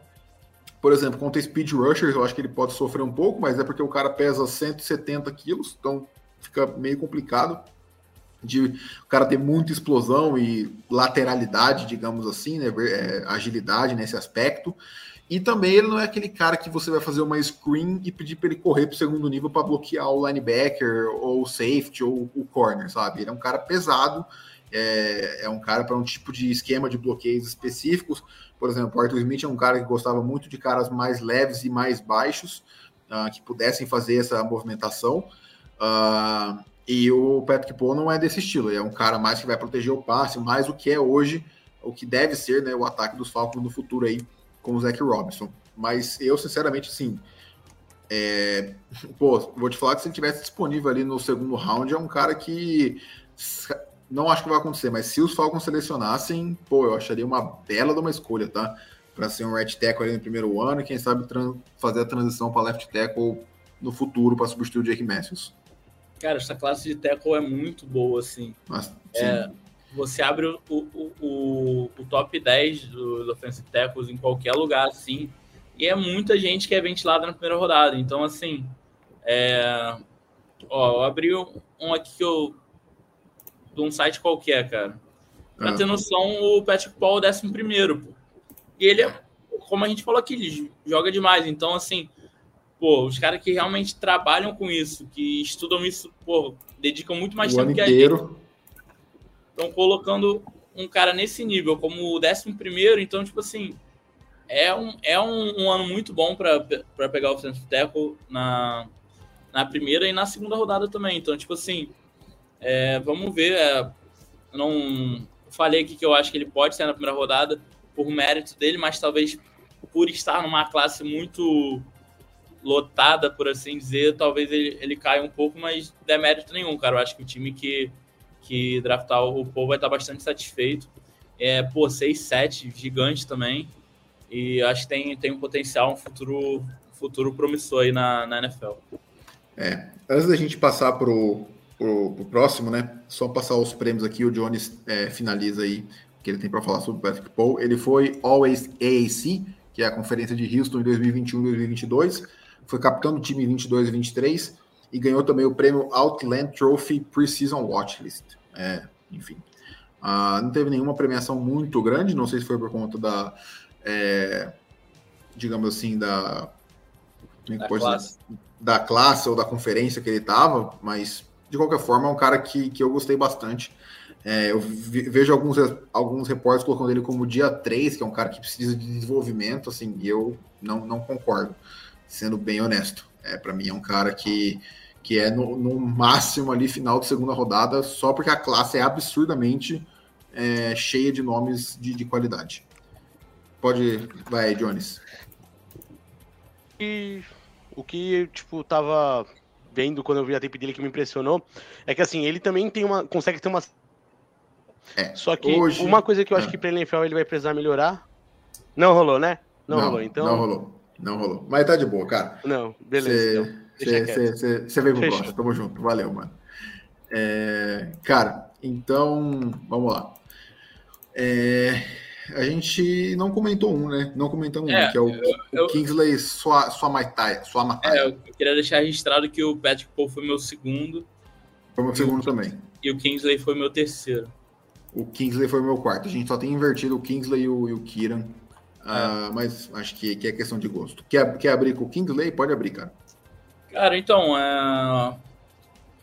Speaker 1: por exemplo, contra Speed Rushers, eu acho que ele pode sofrer um pouco, mas é porque o cara pesa 170 quilos, então fica meio complicado de o cara ter muita explosão e lateralidade, digamos assim, né, é, agilidade nesse aspecto. E também ele não é aquele cara que você vai fazer uma screen e pedir para ele correr para o segundo nível para bloquear o linebacker ou o safety ou o corner, sabe? Ele é um cara pesado, é, é um cara para um tipo de esquema de bloqueios específicos. Por exemplo, o Arthur Smith é um cara que gostava muito de caras mais leves e mais baixos, uh, que pudessem fazer essa movimentação. Uh, e o Patrick Paul não é desse estilo, é um cara mais que vai proteger o passe, mais o que é hoje, o que deve ser né, o ataque dos Falcons no futuro aí com o Zach Robinson. Mas eu, sinceramente, sim. É... Pô, vou te falar que se ele tivesse disponível ali no segundo round, é um cara que não acho que vai acontecer, mas se os Falcons selecionassem, pô, eu acharia uma bela de uma escolha, tá? Para ser um right tackle ali no primeiro ano e quem sabe fazer a transição para left tackle no futuro para substituir o Jake Matthews.
Speaker 3: Cara, essa classe de tackle é muito boa, assim. Mas, é, você abre o, o, o, o top 10 dos offensive tackles em qualquer lugar, assim, e é muita gente que é ventilada na primeira rodada. Então, assim, é... Ó, eu abri um aqui que eu de um site qualquer, cara. Pra ah. ter noção, o Patrick Paul é o décimo primeiro, pô. E ele, é, como a gente falou aqui, ele joga demais. Então, assim, pô, os caras que realmente trabalham com isso, que estudam isso, pô, dedicam muito mais
Speaker 1: o
Speaker 3: tempo
Speaker 1: que a gente.
Speaker 3: Estão colocando um cara nesse nível como o décimo primeiro, então, tipo assim, é um, é um, um ano muito bom para pegar o Centro Tackle na, na primeira e na segunda rodada também. Então, tipo assim, é, vamos ver. É, não falei aqui que eu acho que ele pode ser na primeira rodada por mérito dele, mas talvez por estar numa classe muito lotada, por assim dizer, talvez ele, ele caia um pouco, mas demérito nenhum, cara. Eu acho que o time que, que draftar o Paul vai estar bastante satisfeito. É, pô, 6'7", gigante também. E acho que tem, tem um potencial, um futuro, futuro promissor aí na, na NFL.
Speaker 1: É, antes da gente passar pro, pro, pro próximo, né? Só passar os prêmios aqui, o Jones é, finaliza aí o que ele tem para falar sobre o Patrick Paul. Ele foi Always AAC, que é a conferência de Houston em 2021 e 2022. Foi capitão do time em 22 e 23 e ganhou também o prêmio Outland Trophy Preseason Watchlist. É, enfim. Uh, não teve nenhuma premiação muito grande, não sei se foi por conta da, é, digamos assim, da,
Speaker 3: é da classe.
Speaker 1: da classe ou da conferência que ele estava, mas de qualquer forma é um cara que, que eu gostei bastante. É, eu vejo alguns, alguns repórteres colocando ele como dia 3, que é um cara que precisa de desenvolvimento, assim, e eu não, não concordo, sendo bem honesto. É, para mim é um cara que, que é no, no, máximo ali final de segunda rodada, só porque a classe é absurdamente é, cheia de nomes de, de qualidade. Pode, vai, Jones.
Speaker 2: E o que, tipo, tava vendo quando eu vi a tape dele que me impressionou é que, assim, ele também tem uma, consegue ter uma é, Só que hoje... uma coisa que eu acho é. que para NFL ele vai precisar melhorar. Não rolou, né?
Speaker 1: Não, não rolou, então. Não rolou. Não rolou. Mas tá de boa, cara.
Speaker 2: Não, beleza.
Speaker 1: Você veio pro próximo. Tamo junto. Valeu, mano. É, cara, então, vamos lá. É, a gente não comentou um, né? Não comentamos é, um, que é o, eu, o Kingsley Sua, Sua Maitai. Sua Matai.
Speaker 3: É, eu queria deixar registrado que o Patrick Paul foi meu segundo.
Speaker 1: Foi meu segundo também.
Speaker 3: E o Kingsley foi meu terceiro.
Speaker 1: O Kingsley foi meu quarto. A gente só tem invertido o Kingsley e o, e o Kieran. Uh, mas acho que, que, é questão de gosto. Quer, quer abrir com o Kingsley? Pode abrir, cara.
Speaker 3: Cara, então, é...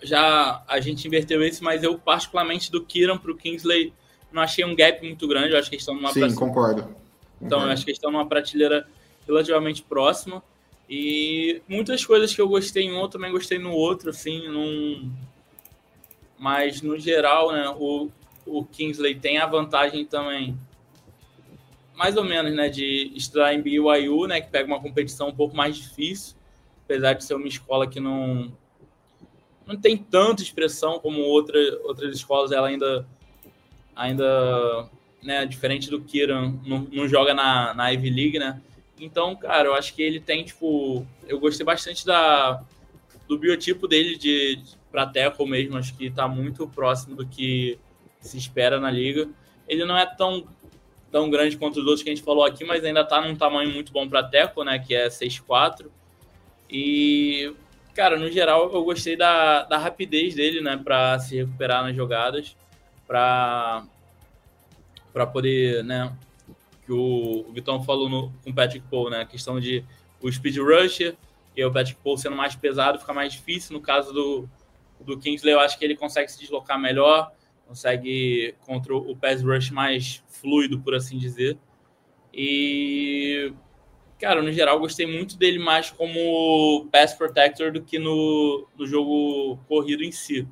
Speaker 3: já a gente inverteu esse, mas eu, particularmente, do Kieran para o Kingsley, não achei um gap muito grande. Eu acho que eles estão numa
Speaker 1: Sim, prateleira... concordo.
Speaker 3: Então, eu acho que eles estão numa prateleira relativamente próxima. E muitas coisas que eu gostei em um, eu também gostei no outro, assim, num... Mas, no geral, né, o, o Kingsley tem a vantagem também, mais ou menos, né, de estudar em BYU, né, que pega uma competição um pouco mais difícil, apesar de ser uma escola que não não tem tanta expressão como outra, outras escolas, ela ainda ainda, né, diferente do Kiran, não, não joga na, na Ivy League, né? Então, cara, eu acho que ele tem, tipo, eu gostei bastante da do biotipo dele de, de para tackle mesmo, acho que tá muito próximo do que se espera na liga. Ele não é tão, tão grande quanto os outros que a gente falou aqui, mas ainda está num tamanho muito bom para Teco, né? Que é 6'4". E, cara, no geral, eu gostei da, da rapidez dele, né? Para se recuperar nas jogadas, para para poder, né? Que o, o Vitão falou no, com o Patrick Paul, né? A questão de o speed rusher e o Patrick Paul sendo mais pesado fica mais difícil. No caso do, do Kingsley, eu acho que ele consegue se deslocar melhor consegue contra o pass rush mais fluido, por assim dizer. E, cara, no geral, gostei muito dele mais como pass protector do que no, no jogo corrido em si.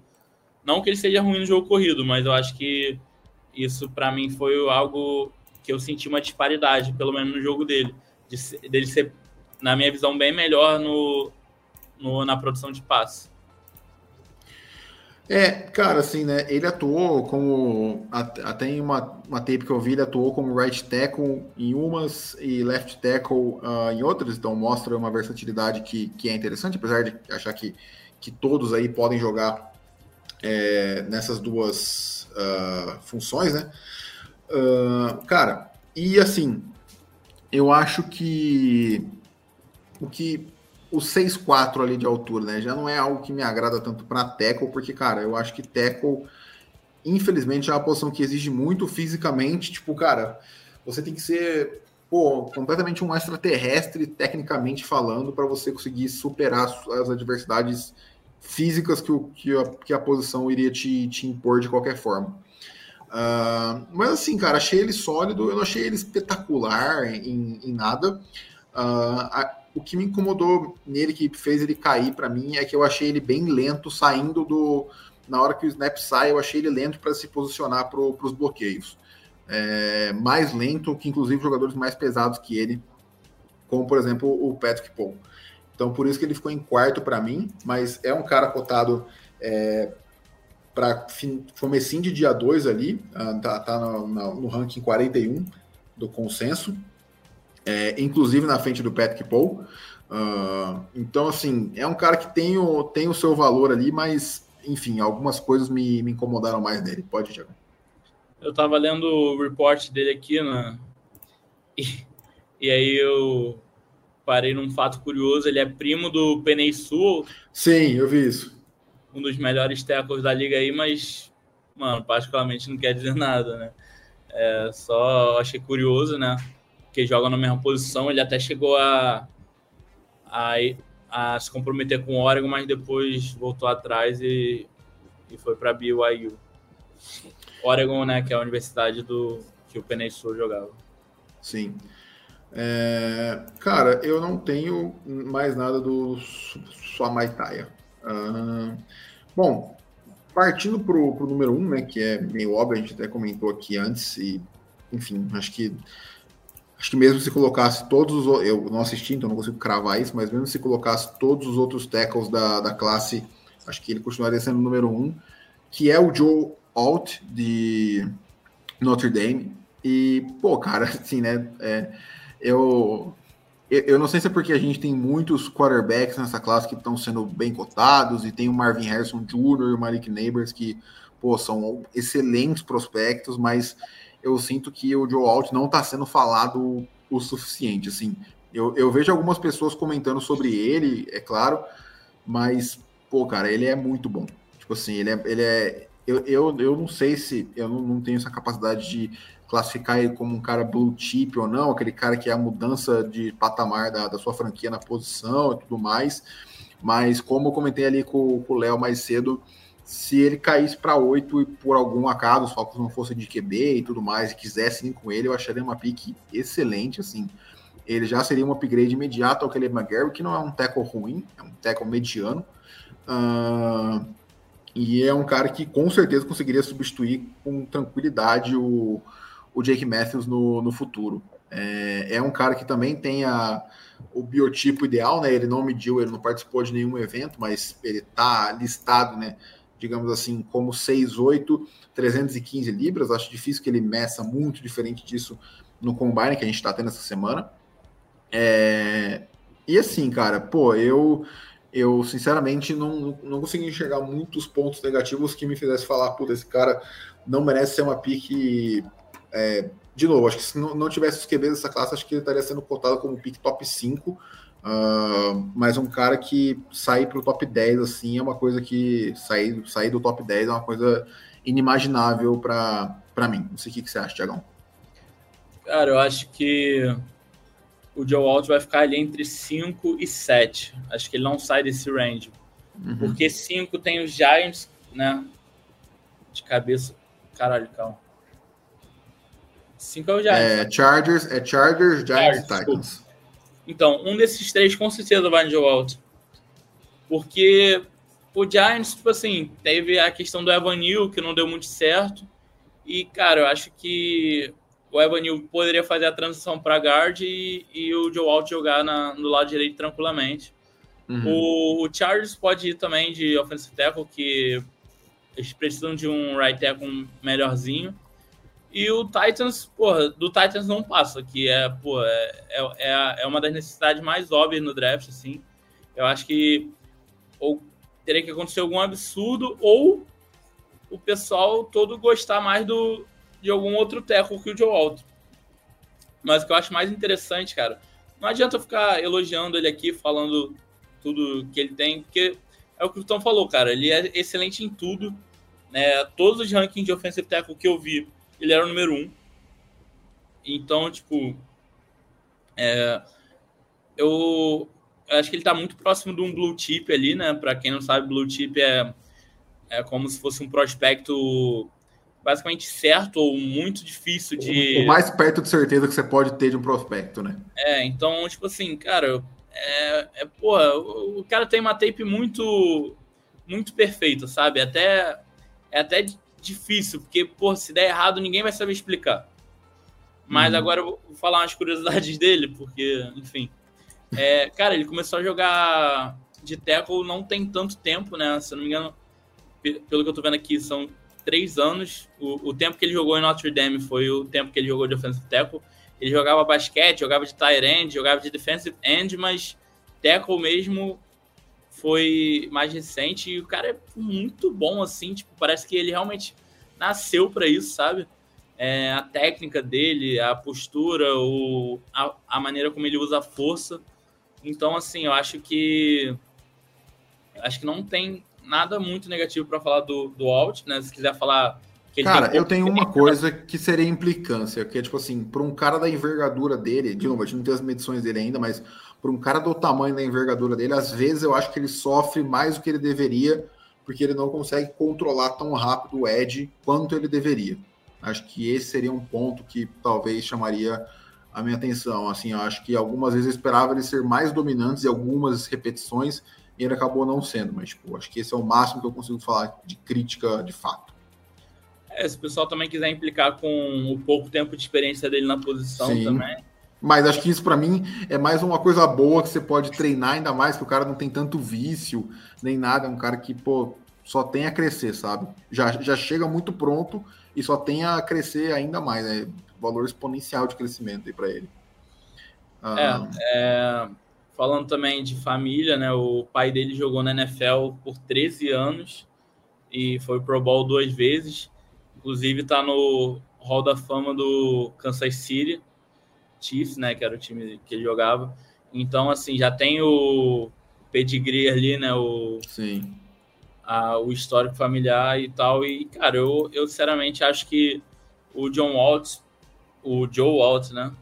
Speaker 3: Não que ele seja ruim no jogo corrido, mas eu acho que isso para mim foi algo que eu senti uma disparidade, pelo menos no jogo dele, de, dele ser, na minha visão, bem melhor no, no na produção de passe.
Speaker 1: É, cara, assim, né? Ele atuou como. Até em uma, uma tape que eu vi, ele atuou como right tackle em umas e left tackle uh, em outras, então mostra uma versatilidade que, que é interessante, apesar de achar que, que todos aí podem jogar é, nessas duas uh, funções, né? Uh, cara, e assim, eu acho que o que o 6'4 ali de altura, né? Já não é algo que me agrada tanto para tackle, porque, cara, eu acho que tackle, infelizmente, é uma posição que exige muito fisicamente. Tipo, cara, você tem que ser pô, completamente um extraterrestre, tecnicamente falando, para você conseguir superar as adversidades físicas que, o, que, a, que a posição iria te, te impor de qualquer forma. Uh, mas assim, cara, achei ele sólido, eu não achei ele espetacular em, em nada. Uh, o que me incomodou nele, que fez ele cair para mim, é que eu achei ele bem lento saindo do. Na hora que o snap sai, eu achei ele lento para se posicionar para os bloqueios. É, mais lento que, inclusive, jogadores mais pesados que ele, como, por exemplo, o Patrick Paul. Então, por isso que ele ficou em quarto para mim, mas é um cara cotado é, para comecinho de dia 2 ali, uh, tá, tá no, no, ranking 41 do consenso, é, inclusive na frente do Patrick Paul. Uh, então, assim, é um cara que tem o, tem o seu valor ali, mas, enfim, algumas coisas me, me incomodaram mais nele. Pode, Thiago.
Speaker 3: Eu tava lendo o report dele aqui, né? E, e aí eu parei num fato curioso. Ele é primo do Penei Sul.
Speaker 1: Sim, eu vi isso
Speaker 3: um dos melhores tackles da liga aí, mas, mano, particularmente não quer dizer nada, né? É, só achei curioso, né? Que joga na mesma posição, ele até chegou a, a, a se comprometer com o Oregon, mas depois voltou atrás e, e foi para BYU. Oregon, né, que é a universidade do que o Penei Sul jogava.
Speaker 1: Sim. É, cara, eu não tenho mais nada do Suamaitaia. Uh, bom, partindo para o número um, né, que é meio óbvio, a gente até comentou aqui antes, e enfim, acho que acho que mesmo se colocasse todos os eu não assisti, então não consigo cravar isso, mas mesmo se colocasse todos os outros tackles da, da classe, acho que ele continuaria sendo o número um, que é o Joe Alt de Notre Dame. E, pô, cara, assim, né? É, eu eu não sei se é porque a gente tem muitos quarterbacks nessa classe que estão sendo bem cotados, e tem o Marvin Harrison Jr. e o Malik Neighbors, que pô, são excelentes prospectos, mas eu sinto que o Joe Alt não está sendo falado o suficiente. Assim, eu, eu vejo algumas pessoas comentando sobre ele, é claro, mas, pô, cara, ele é muito bom. Tipo assim, ele é. Ele é eu, eu, eu não sei se eu não, não tenho essa capacidade de classificar ele como um cara blue chip ou não, aquele cara que é a mudança de patamar da, da sua franquia na posição e tudo mais. Mas como eu comentei ali com, o Léo mais cedo, se ele caísse para 8 e por algum acaso os Falcons não fossem de QB e tudo mais, e quisessem ir com ele, eu acharia uma pique excelente, assim. Ele já seria um upgrade imediato ao Caleb McGarry, que não é um tackle ruim, é um tackle mediano. Uh, e é um cara que com certeza conseguiria substituir com tranquilidade o, o Jake Matthews no, no futuro. É, é, um cara que também tem a, o biotipo ideal, né? Ele não mediu, ele não participou de nenhum evento, mas ele está listado, né? Digamos assim, como 6'8, 315 libras. Acho difícil que ele meça muito diferente disso no combine que a gente está tendo essa semana. É, e assim, cara, pô, eu eu sinceramente não, não consegui enxergar muitos pontos negativos que me fizesse falar, puta, esse cara não merece ser uma pique é, de novo, acho que se não, não tivesse os QBs dessa classe, acho que ele estaria sendo cotado como pick top 5. Uh, ah, mas um cara que sair para o top 10 assim é uma coisa que sair, sair do top 10 é uma coisa inimaginável para mim. Não sei o que, que você acha, Tiagão.
Speaker 3: Cara, eu acho que o Joe Alt vai ficar ali entre 5 e 7. Acho que ele não sai desse range. Uhum. Porque 5 tem os Giants, né? De cabeça. Caralho, calma. 5 é o Giants.
Speaker 1: É Chargers, é Chargers, Giants e Titans.
Speaker 3: Então, um desses três com certeza vai no Joe Alto. Porque o Giants, tipo assim, teve a questão do Evan Neal, que não deu muito certo. E, cara, eu acho que o Evan Neal poderia fazer a transição para guard e, e, o Joe Alt jogar na, no lado direito tranquilamente. Uhum. O, o, Chargers pode ir também de offensive tackle, que eles precisam de um right tackle melhorzinho. E o Titans, porra, do Titans não passa, que é, porra, é, é, é uma das necessidades mais óbvias no draft, assim. Eu acho que ou teria que acontecer algum absurdo, ou o pessoal todo gostar mais do, de algum outro teco que o Joe Alto. Mas o que eu acho mais interessante, cara, não adianta ficar elogiando ele aqui, falando tudo que ele tem, porque é o que o Tom falou, cara. Ele é excelente em tudo. Né? Todos os rankings de offensive tackle que eu vi ele era o número um. Então, tipo, é, eu, eu, acho que ele tá muito próximo de um blue chip ali, né? Para quem não sabe, blue chip é, é como se fosse um prospecto basicamente certo ou muito difícil de.
Speaker 1: O mais perto de certeza que você pode ter de um prospecto, né?
Speaker 3: É, então, tipo assim, cara, é, é porra, o, o cara tem uma tape muito, muito perfeita, sabe? Até, é até difícil, porque, pô, se der errado, ninguém vai saber explicar. Mas uhum. agora eu vou falar umas curiosidades dele, porque, enfim. É, cara, ele começou a jogar de tackle não tem tanto tempo, né? Se eu não me engano, pelo que eu tô vendo aqui, são três anos. O, o tempo que ele jogou em Notre Dame foi o tempo que ele jogou de offensive tackle. Ele jogava basquete, jogava de tight end, jogava de defensive end, mas tackle mesmo foi mais recente. E o cara é muito bom, assim, tipo, parece que ele realmente nasceu para isso, sabe? É, a técnica dele, a postura, o, a, a maneira como ele usa a força. Então, assim, eu acho que acho que não tem nada muito negativo para falar do, do Alt, né? Se quiser falar
Speaker 1: Cara, eu tenho uma coisa que seria implicância, que é tipo assim, para um cara da envergadura dele, de novo, a gente não tem as medições dele ainda, mas para um cara do tamanho da envergadura dele, às vezes eu acho que ele sofre mais do que ele deveria, porque ele não consegue controlar tão rápido o Edge quanto ele deveria. Acho que esse seria um ponto que talvez chamaria a minha atenção. Assim, eu acho que algumas vezes eu esperava ele ser mais dominante em algumas repetições e ele acabou não sendo, mas tipo, acho que esse é o máximo que eu consigo falar de crítica de fato.
Speaker 3: É, se o pessoal também quiser implicar com o pouco tempo de experiência dele na posição Sim. também.
Speaker 1: Mas acho que isso para mim é mais uma coisa boa que você pode treinar, ainda mais que o cara não tem tanto vício, nem nada, é um cara que, pô, só tem a crescer, sabe? Já, já chega muito pronto e só tem a crescer ainda mais, né? Valor exponencial de crescimento aí para ele.
Speaker 3: Ah, é, é, falando também de família, né? O pai dele jogou na NFL por 13 anos e foi Pro Bowl duas vezes. Inclusive está no Hall da Fama do Kansas City Chiefs, né? Que era o time que ele jogava. Então, assim, já tem o pedigree ali, né? O,
Speaker 1: Sim.
Speaker 3: A, o histórico familiar e tal. E, cara, eu, eu sinceramente acho que o John Walt, o Joe Walt, né?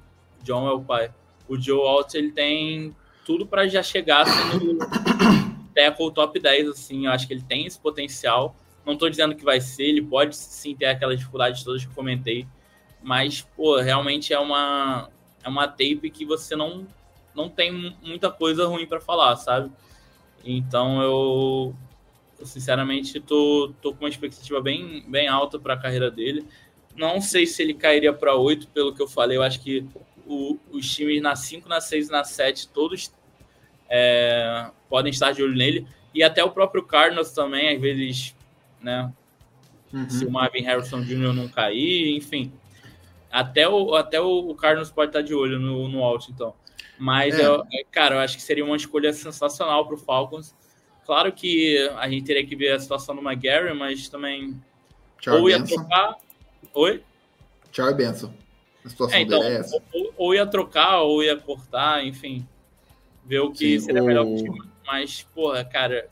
Speaker 3: John é o pai. O Joe Walt, ele tem tudo para já chegar sendo tackle top 10, assim. Eu acho que ele tem esse potencial. Não estou dizendo que vai ser, ele pode sim ter aquelas dificuldades todas que eu comentei, mas, pô, realmente é uma, é uma tape que você não, não tem muita coisa ruim para falar, sabe? Então eu, eu, sinceramente tô, tô com uma expectativa bem, bem alta para a carreira dele. Não sei se ele cairia para 8, pelo que eu falei. Eu acho que o, os times na 5, na 6 e na 7, todos é, podem estar de olho nele. E até o próprio Cardinals também, às vezes né? Uhum. Se o Marvin Harrison Jr. não cair, enfim. Até o, até o Carlos pode estar de olho no, no Alt, então. Mas, é. eu, é, cara, eu acho que seria uma escolha sensacional para o Falcons. Claro que a gente teria que ver a situação do McGarry, mas também. Charlie ou ia Benson. trocar. Oi?
Speaker 1: Charlie Benson. A situação é, então, dele é essa.
Speaker 3: Ou, ou, ia trocar, ou ia cortar, enfim. Ver o que Sim, seria o... melhor pro time. Mas, porra, cara,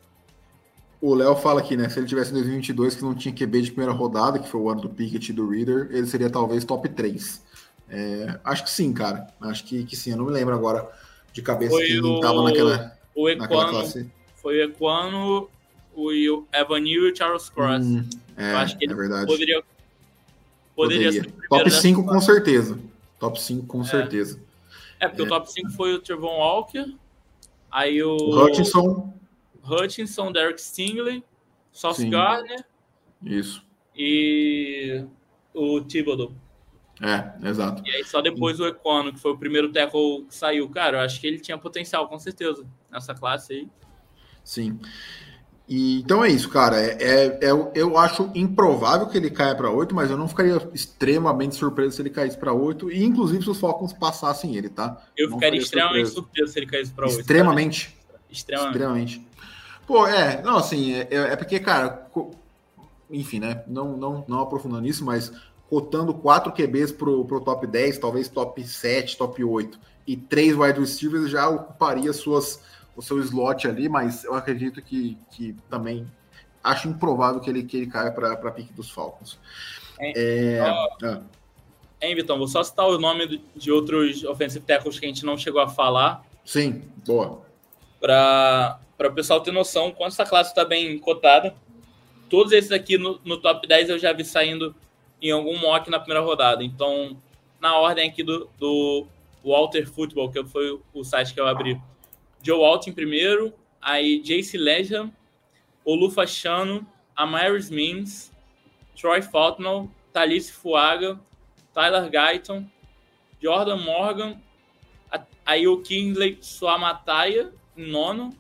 Speaker 1: o Léo fala aqui, né? Se ele tivesse em 2022 que não tinha QB de primeira rodada, que foi o ano do Pickett e do Reader, ele seria talvez top 3. É, acho que sim, cara. Acho que, que sim. Eu não me lembro agora de cabeça foi quem estava naquela,
Speaker 3: o Equano, naquela classe. Foi o Equano, o Evanil e o Charles Cross. Hum,
Speaker 1: é, Eu acho que ele
Speaker 3: é
Speaker 1: verdade.
Speaker 3: poderia, poderia,
Speaker 1: poderia. ser Top 5 com certeza. Top 5 com é. certeza.
Speaker 3: É, porque o é. top 5 foi o Trevon Walker, aí o...
Speaker 1: o Hutchinson,
Speaker 3: Hutchinson, Derek Stingley, Sauce Sim. Gardner.
Speaker 1: Isso.
Speaker 3: E o Thibodeau.
Speaker 1: É, exato.
Speaker 3: E aí só depois o Econo, que foi o primeiro tackle que saiu. Cara, eu acho que ele tinha potencial, com certeza, nessa classe aí.
Speaker 1: Sim. E, então é isso, cara. É, é, é, eu acho improvável que ele caia para 8, mas eu não ficaria extremamente surpreso se ele caísse para 8, e inclusive se os Falcons passassem ele, tá?
Speaker 3: Eu não ficaria extremamente surpreso. surpreso se ele caísse para 8.
Speaker 1: Extremamente.
Speaker 3: Extremamente.
Speaker 1: extremamente. Pô, é, não, assim, é, é, é porque, cara, enfim, né? Não, não, não aprofundando nisso, mas cotando quatro QBs pro, pro top 10, talvez top 7, top 8, e três wide receivers já ocuparia suas, o seu slot ali, mas eu acredito que, que também acho improvável que ele, que ele caia para a pique dos Falcons.
Speaker 3: É, é, é. Vitão, vou só citar o nome de outros offensive tackles que a gente não chegou a falar.
Speaker 1: Sim, boa.
Speaker 3: Para para o pessoal ter noção quanto essa classe está bem cotada. Todos esses aqui no, no, top 10 eu já vi saindo em algum mock na primeira rodada. Então, na ordem aqui do, do Walter Football, que foi o site que eu abri. Joe Walt em primeiro, aí Jace Lejam, Olufa Chano, Amaris Means, Troy Faltnell, Thalys Fuaga, Tyler Guyton, Jordan Morgan, aí o Kingsley Suamataia em nono,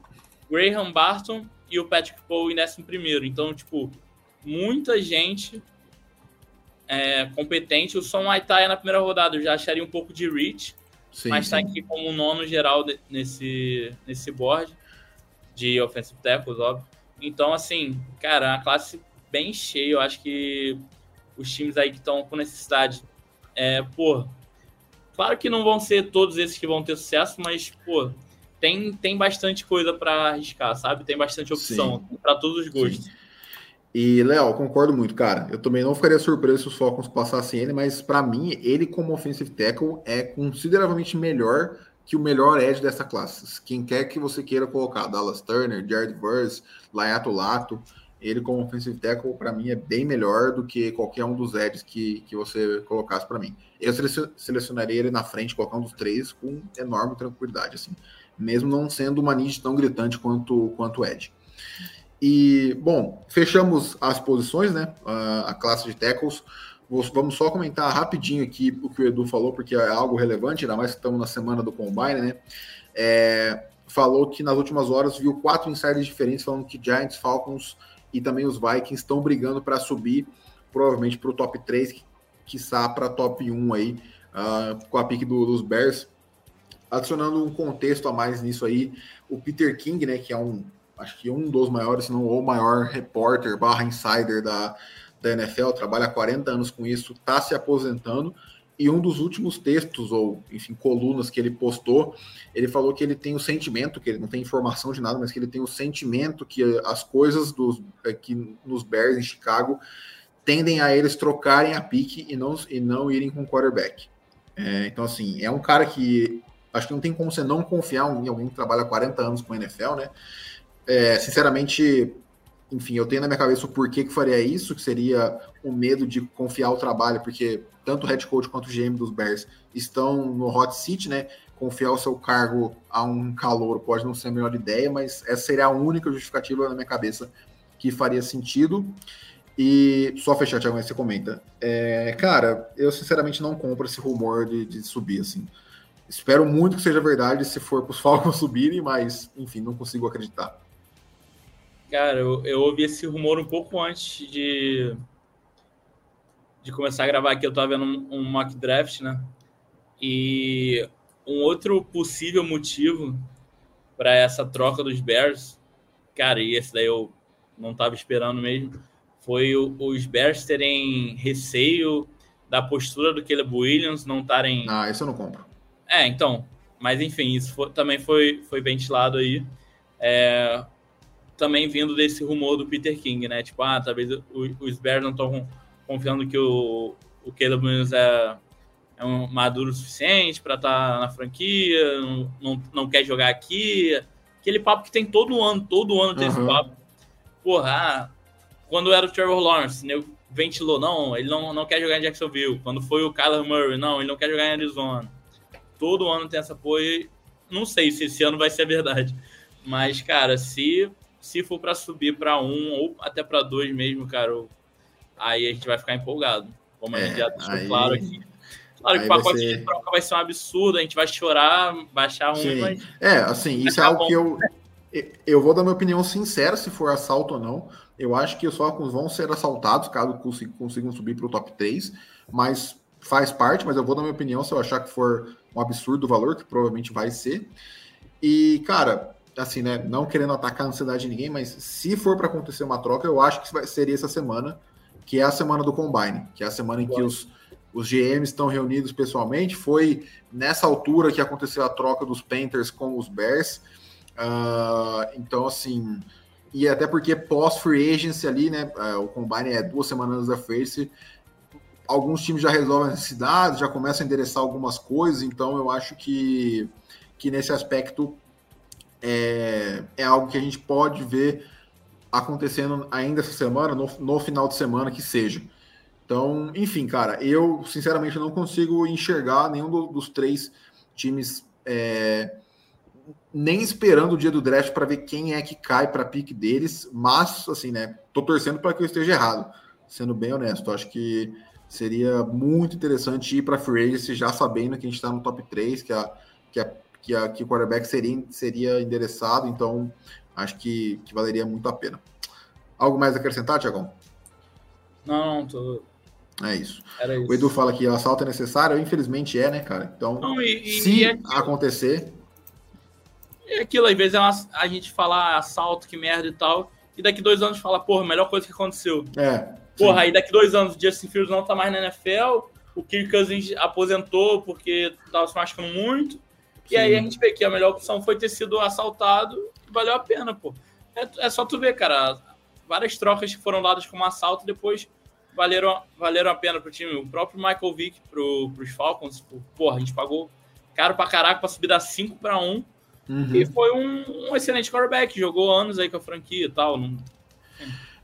Speaker 3: Graham Barton, e o Patrick Paul em 11 primeiro. Então, tipo, muita gente é, competente. O Son Aitaia na primeira rodada eu já acharia um pouco de reach, sim, mas está aqui como nono geral de, nesse, nesse board de offensive tackles, óbvio. Então, assim, cara, a classe bem cheia. Eu acho que os times aí que estão com necessidade, é, pô, claro que não vão ser todos esses que vão ter sucesso, mas, pô, tem, tem bastante coisa para arriscar, sabe? Tem bastante opção para todos os gostos. Sim.
Speaker 1: E, Léo, concordo muito, cara. Eu também não ficaria surpreso se os Falcons passassem ele, mas para mim, ele como offensive tackle é consideravelmente melhor que o melhor edge dessa classe. Quem quer que você queira colocar, Dallas Turner, Jared Verse, Laiato Lato, ele como offensive tackle, para mim, é bem melhor do que qualquer um dos edges que, que você colocasse para mim. Eu selecionaria ele na frente, qualquer um dos três, com enorme tranquilidade, assim, mesmo não sendo uma need tão gritante quanto, quanto edge. E, bom, fechamos as posições, né? A, classe de tackles. Vamos só comentar rapidinho aqui o que o Edu falou, porque é algo relevante, ainda mais que estamos na semana do Combine, né? É, falou que nas últimas horas viu quatro insiders diferentes falando que Giants, Falcons e também os Vikings estão brigando para subir, provavelmente para o top 3, que quiçá para top 1 aí, uh, com a pique do, dos Bears. Adicionando um contexto a mais nisso aí, o Peter King, né, que é um acho que um dos maiores, se não o maior repórter barra insider da, da NFL, trabalha há 40 anos com isso, está se aposentando. E um dos últimos textos, ou enfim, colunas que ele postou, ele falou que ele tem o sentimento, que ele não tem informação de nada, mas que ele tem o sentimento que as coisas dos, aqui nos Bears em Chicago tendem a eles trocarem a pique e não, e não irem com quarterback. É, então, assim, é um cara que acho que não tem como você não confiar em alguém que trabalha 40 anos com NFL, né? É, sinceramente, enfim, eu tenho na minha cabeça o porquê que faria isso, que seria o medo de confiar o trabalho, porque tanto o head coach quanto o GM dos Bears estão no hot seat, né? Confiar o seu cargo a um calor pode não ser a melhor ideia, mas essa seria a única justificativa na minha cabeça que faria sentido. E só fechar, Thiago, você comenta. É, cara, eu sinceramente não compro esse rumor de, de subir, assim. Espero muito que seja verdade se for para os Falcons subirem, mas, enfim, não consigo acreditar.
Speaker 3: Cara, eu, eu ouvi esse rumor um pouco antes de, de começar a gravar aqui. Eu tava vendo um, um mock draft, né? E um outro possível motivo para essa troca dos Bears, cara, e esse daí eu não tava esperando mesmo, foi o, os Bears terem receio da postura do Caleb Williams, não estarem.
Speaker 1: Ah, isso eu não compro.
Speaker 3: É, então. Mas enfim, isso foi, também foi, foi ventilado aí. É, também vindo desse rumor do Peter King, né? Tipo, ah, talvez os Bears não estão confiando que o, o Caleb Williams é, é um maduro o suficiente para estar tá na franquia, não, não, não, quer jogar aqui. Aquele papo que tem todo ano, todo ano tem uhum. esse papo. Porra, ah, quando era o Trevor Lawrence, né, ventilou, não, ele não, não quer jogar em Jacksonville. Quando foi o Kyler Murray, não, ele não quer jogar em Arizona. Todo ano tem essa apoio. Não sei se esse ano vai ser verdade. Mas, cara, se se for para subir para um ou até para dois mesmo, cara, aí a gente vai ficar empolgado. Como a gente é, já deixou aí... claro aqui. Claro que o pacote ser... de troca vai ser um absurdo, a gente vai chorar, baixar um. Mas...
Speaker 1: É, assim, isso é algo bom. que eu. Eu vou dar minha opinião sincera se for assalto ou não. Eu acho que os Falcons vão ser assaltados caso consigam subir para o top 3, mas faz parte. Mas eu vou dar minha opinião se eu achar que for um absurdo o valor, que provavelmente vai ser. E, cara, assim, né, não querendo atacar a ansiedade de ninguém, mas se for para acontecer uma troca, eu acho que vai, seria essa semana, que é a semana do Combine, que é a semana em que os, os GMs estão reunidos pessoalmente. Foi nessa altura que aconteceu a troca dos Panthers com os Bears. Uh, então, assim, e até porque pós-free agency ali, né, uh, o Combine é duas semanas da free alguns times já resolvem as necessidades, já começam a endereçar algumas coisas, então eu acho que, que nesse aspecto é, é algo que a gente pode ver acontecendo ainda essa semana, no, no final de semana que seja. Então, enfim, cara, eu sinceramente não consigo enxergar nenhum do, dos três times é, nem esperando o dia do draft para ver quem é que cai para pique deles, mas assim, né, tô torcendo para que eu esteja errado, sendo bem honesto. Acho que seria muito interessante ir para free agency já sabendo que a gente está no top 3, que a, que a que, a, que o quarterback seria, seria endereçado, então acho que, que valeria muito a pena. Algo mais a acrescentar, Tiagão?
Speaker 3: Não, não, tô.
Speaker 1: É isso.
Speaker 3: isso.
Speaker 1: O Edu fala que assalto é necessário, infelizmente é, né, cara? Então,
Speaker 3: não, e,
Speaker 1: se
Speaker 3: e
Speaker 1: é acontecer.
Speaker 3: É aquilo, às vezes é uma, a gente fala assalto, que merda e tal, e daqui dois anos fala, porra, melhor coisa que aconteceu.
Speaker 1: É.
Speaker 3: Porra, aí daqui dois anos o Justin Fields não tá mais na NFL, o Kirk Cousins aposentou porque tava se machucando muito, sim. e aí a gente vê que a melhor opção foi ter sido assaltado, valeu a pena, pô. É, é só tu ver, cara, várias trocas que foram dadas como assalto depois valeram, valeram a pena pro time. O próprio Michael Vick pro, pros Falcons, porra, a gente pagou caro pra caraca pra subir da 5 para 1. Uhum. E foi um, um, excelente quarterback, jogou anos aí com a franquia e tal. Não...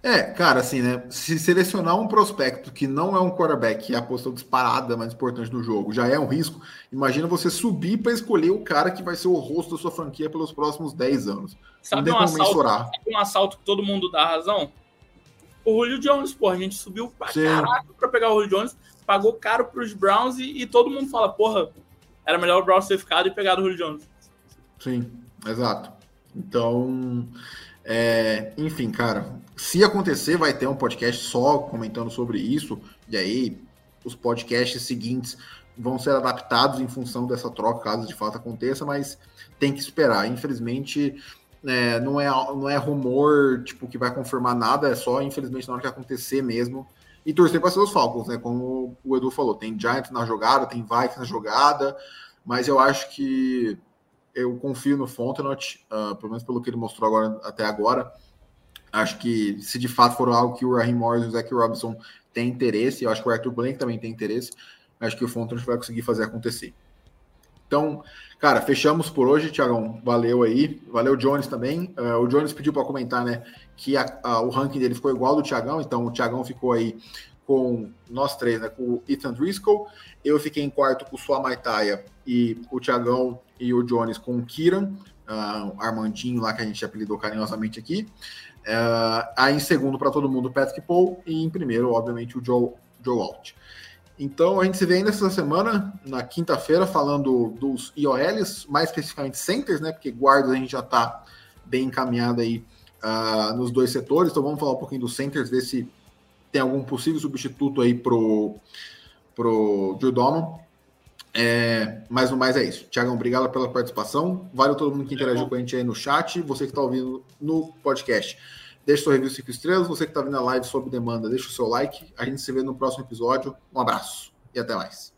Speaker 1: É, cara, assim, né? Se selecionar um prospecto que não é um quarterback, que é a posição disparada mais importante do jogo, já é um risco. Imagina você subir para escolher o cara que vai ser o rosto da sua franquia pelos próximos 10 anos.
Speaker 3: Sabe um, assalto, sabe um assalto que todo mundo dá razão? O Julio Jones, pô, a gente subiu pra Sim. caraca pra pegar o Julio Jones, pagou caro pros Browns e, e todo mundo fala, porra, era melhor o Browns ter ficado e pegado o Julio Jones.
Speaker 1: Sim, exato. Então, é, enfim, cara, se acontecer, vai ter um podcast só comentando sobre isso, e aí os podcasts seguintes vão ser adaptados em função dessa troca, caso de fato aconteça, mas tem que esperar. Infelizmente, é, não, é, não é rumor tipo que vai confirmar nada, é só, infelizmente, na hora que acontecer mesmo. E torcer para ser os Falcons, né? Como o Edu falou, tem Giants na jogada, tem Vikings na jogada, mas eu acho que eu confio no Fontenot, uh, pelo menos pelo que ele mostrou agora, até agora. Acho que se de fato for algo que o Raheem Morris e o Zach Robinson têm interesse, eu acho que o Arthur Blank também tem interesse, acho que o Fontenot vai conseguir fazer acontecer. Então, cara, fechamos por hoje, Tiagão. Valeu aí. Valeu, Jones também. Uh, o Jones pediu para comentar, né, que a, a, o ranking dele ficou igual do Tiagão, então o Tiagão ficou aí com nós três, né, com o Ethan Driscoll. Eu fiquei em quarto com o Suamaitaia e o Tiagão e o Jones com o Kiran, uh, Armandinho lá que a gente apelidou carinhosamente aqui. Uh, aí em segundo para todo mundo o Patrick Paul e em primeiro, obviamente, o Joe, Joe Alt. Então a gente se vê ainda essa semana, na quinta-feira, falando dos IOLs, mais especificamente centers, né? Porque guardas a gente já está bem encaminhado aí uh, nos dois setores. Então vamos falar um pouquinho dos centers, ver se tem algum possível substituto aí pro, pro Drew Donovan. É, mas no mais é isso. Tiagão, obrigado pela participação. Valeu todo mundo que interagiu com a gente aí no chat. Você que está ouvindo no podcast. Deixe seu review 5 estrelas. Você que está vendo a live sob demanda, deixa o seu like. A gente se vê no próximo episódio. Um abraço e até mais.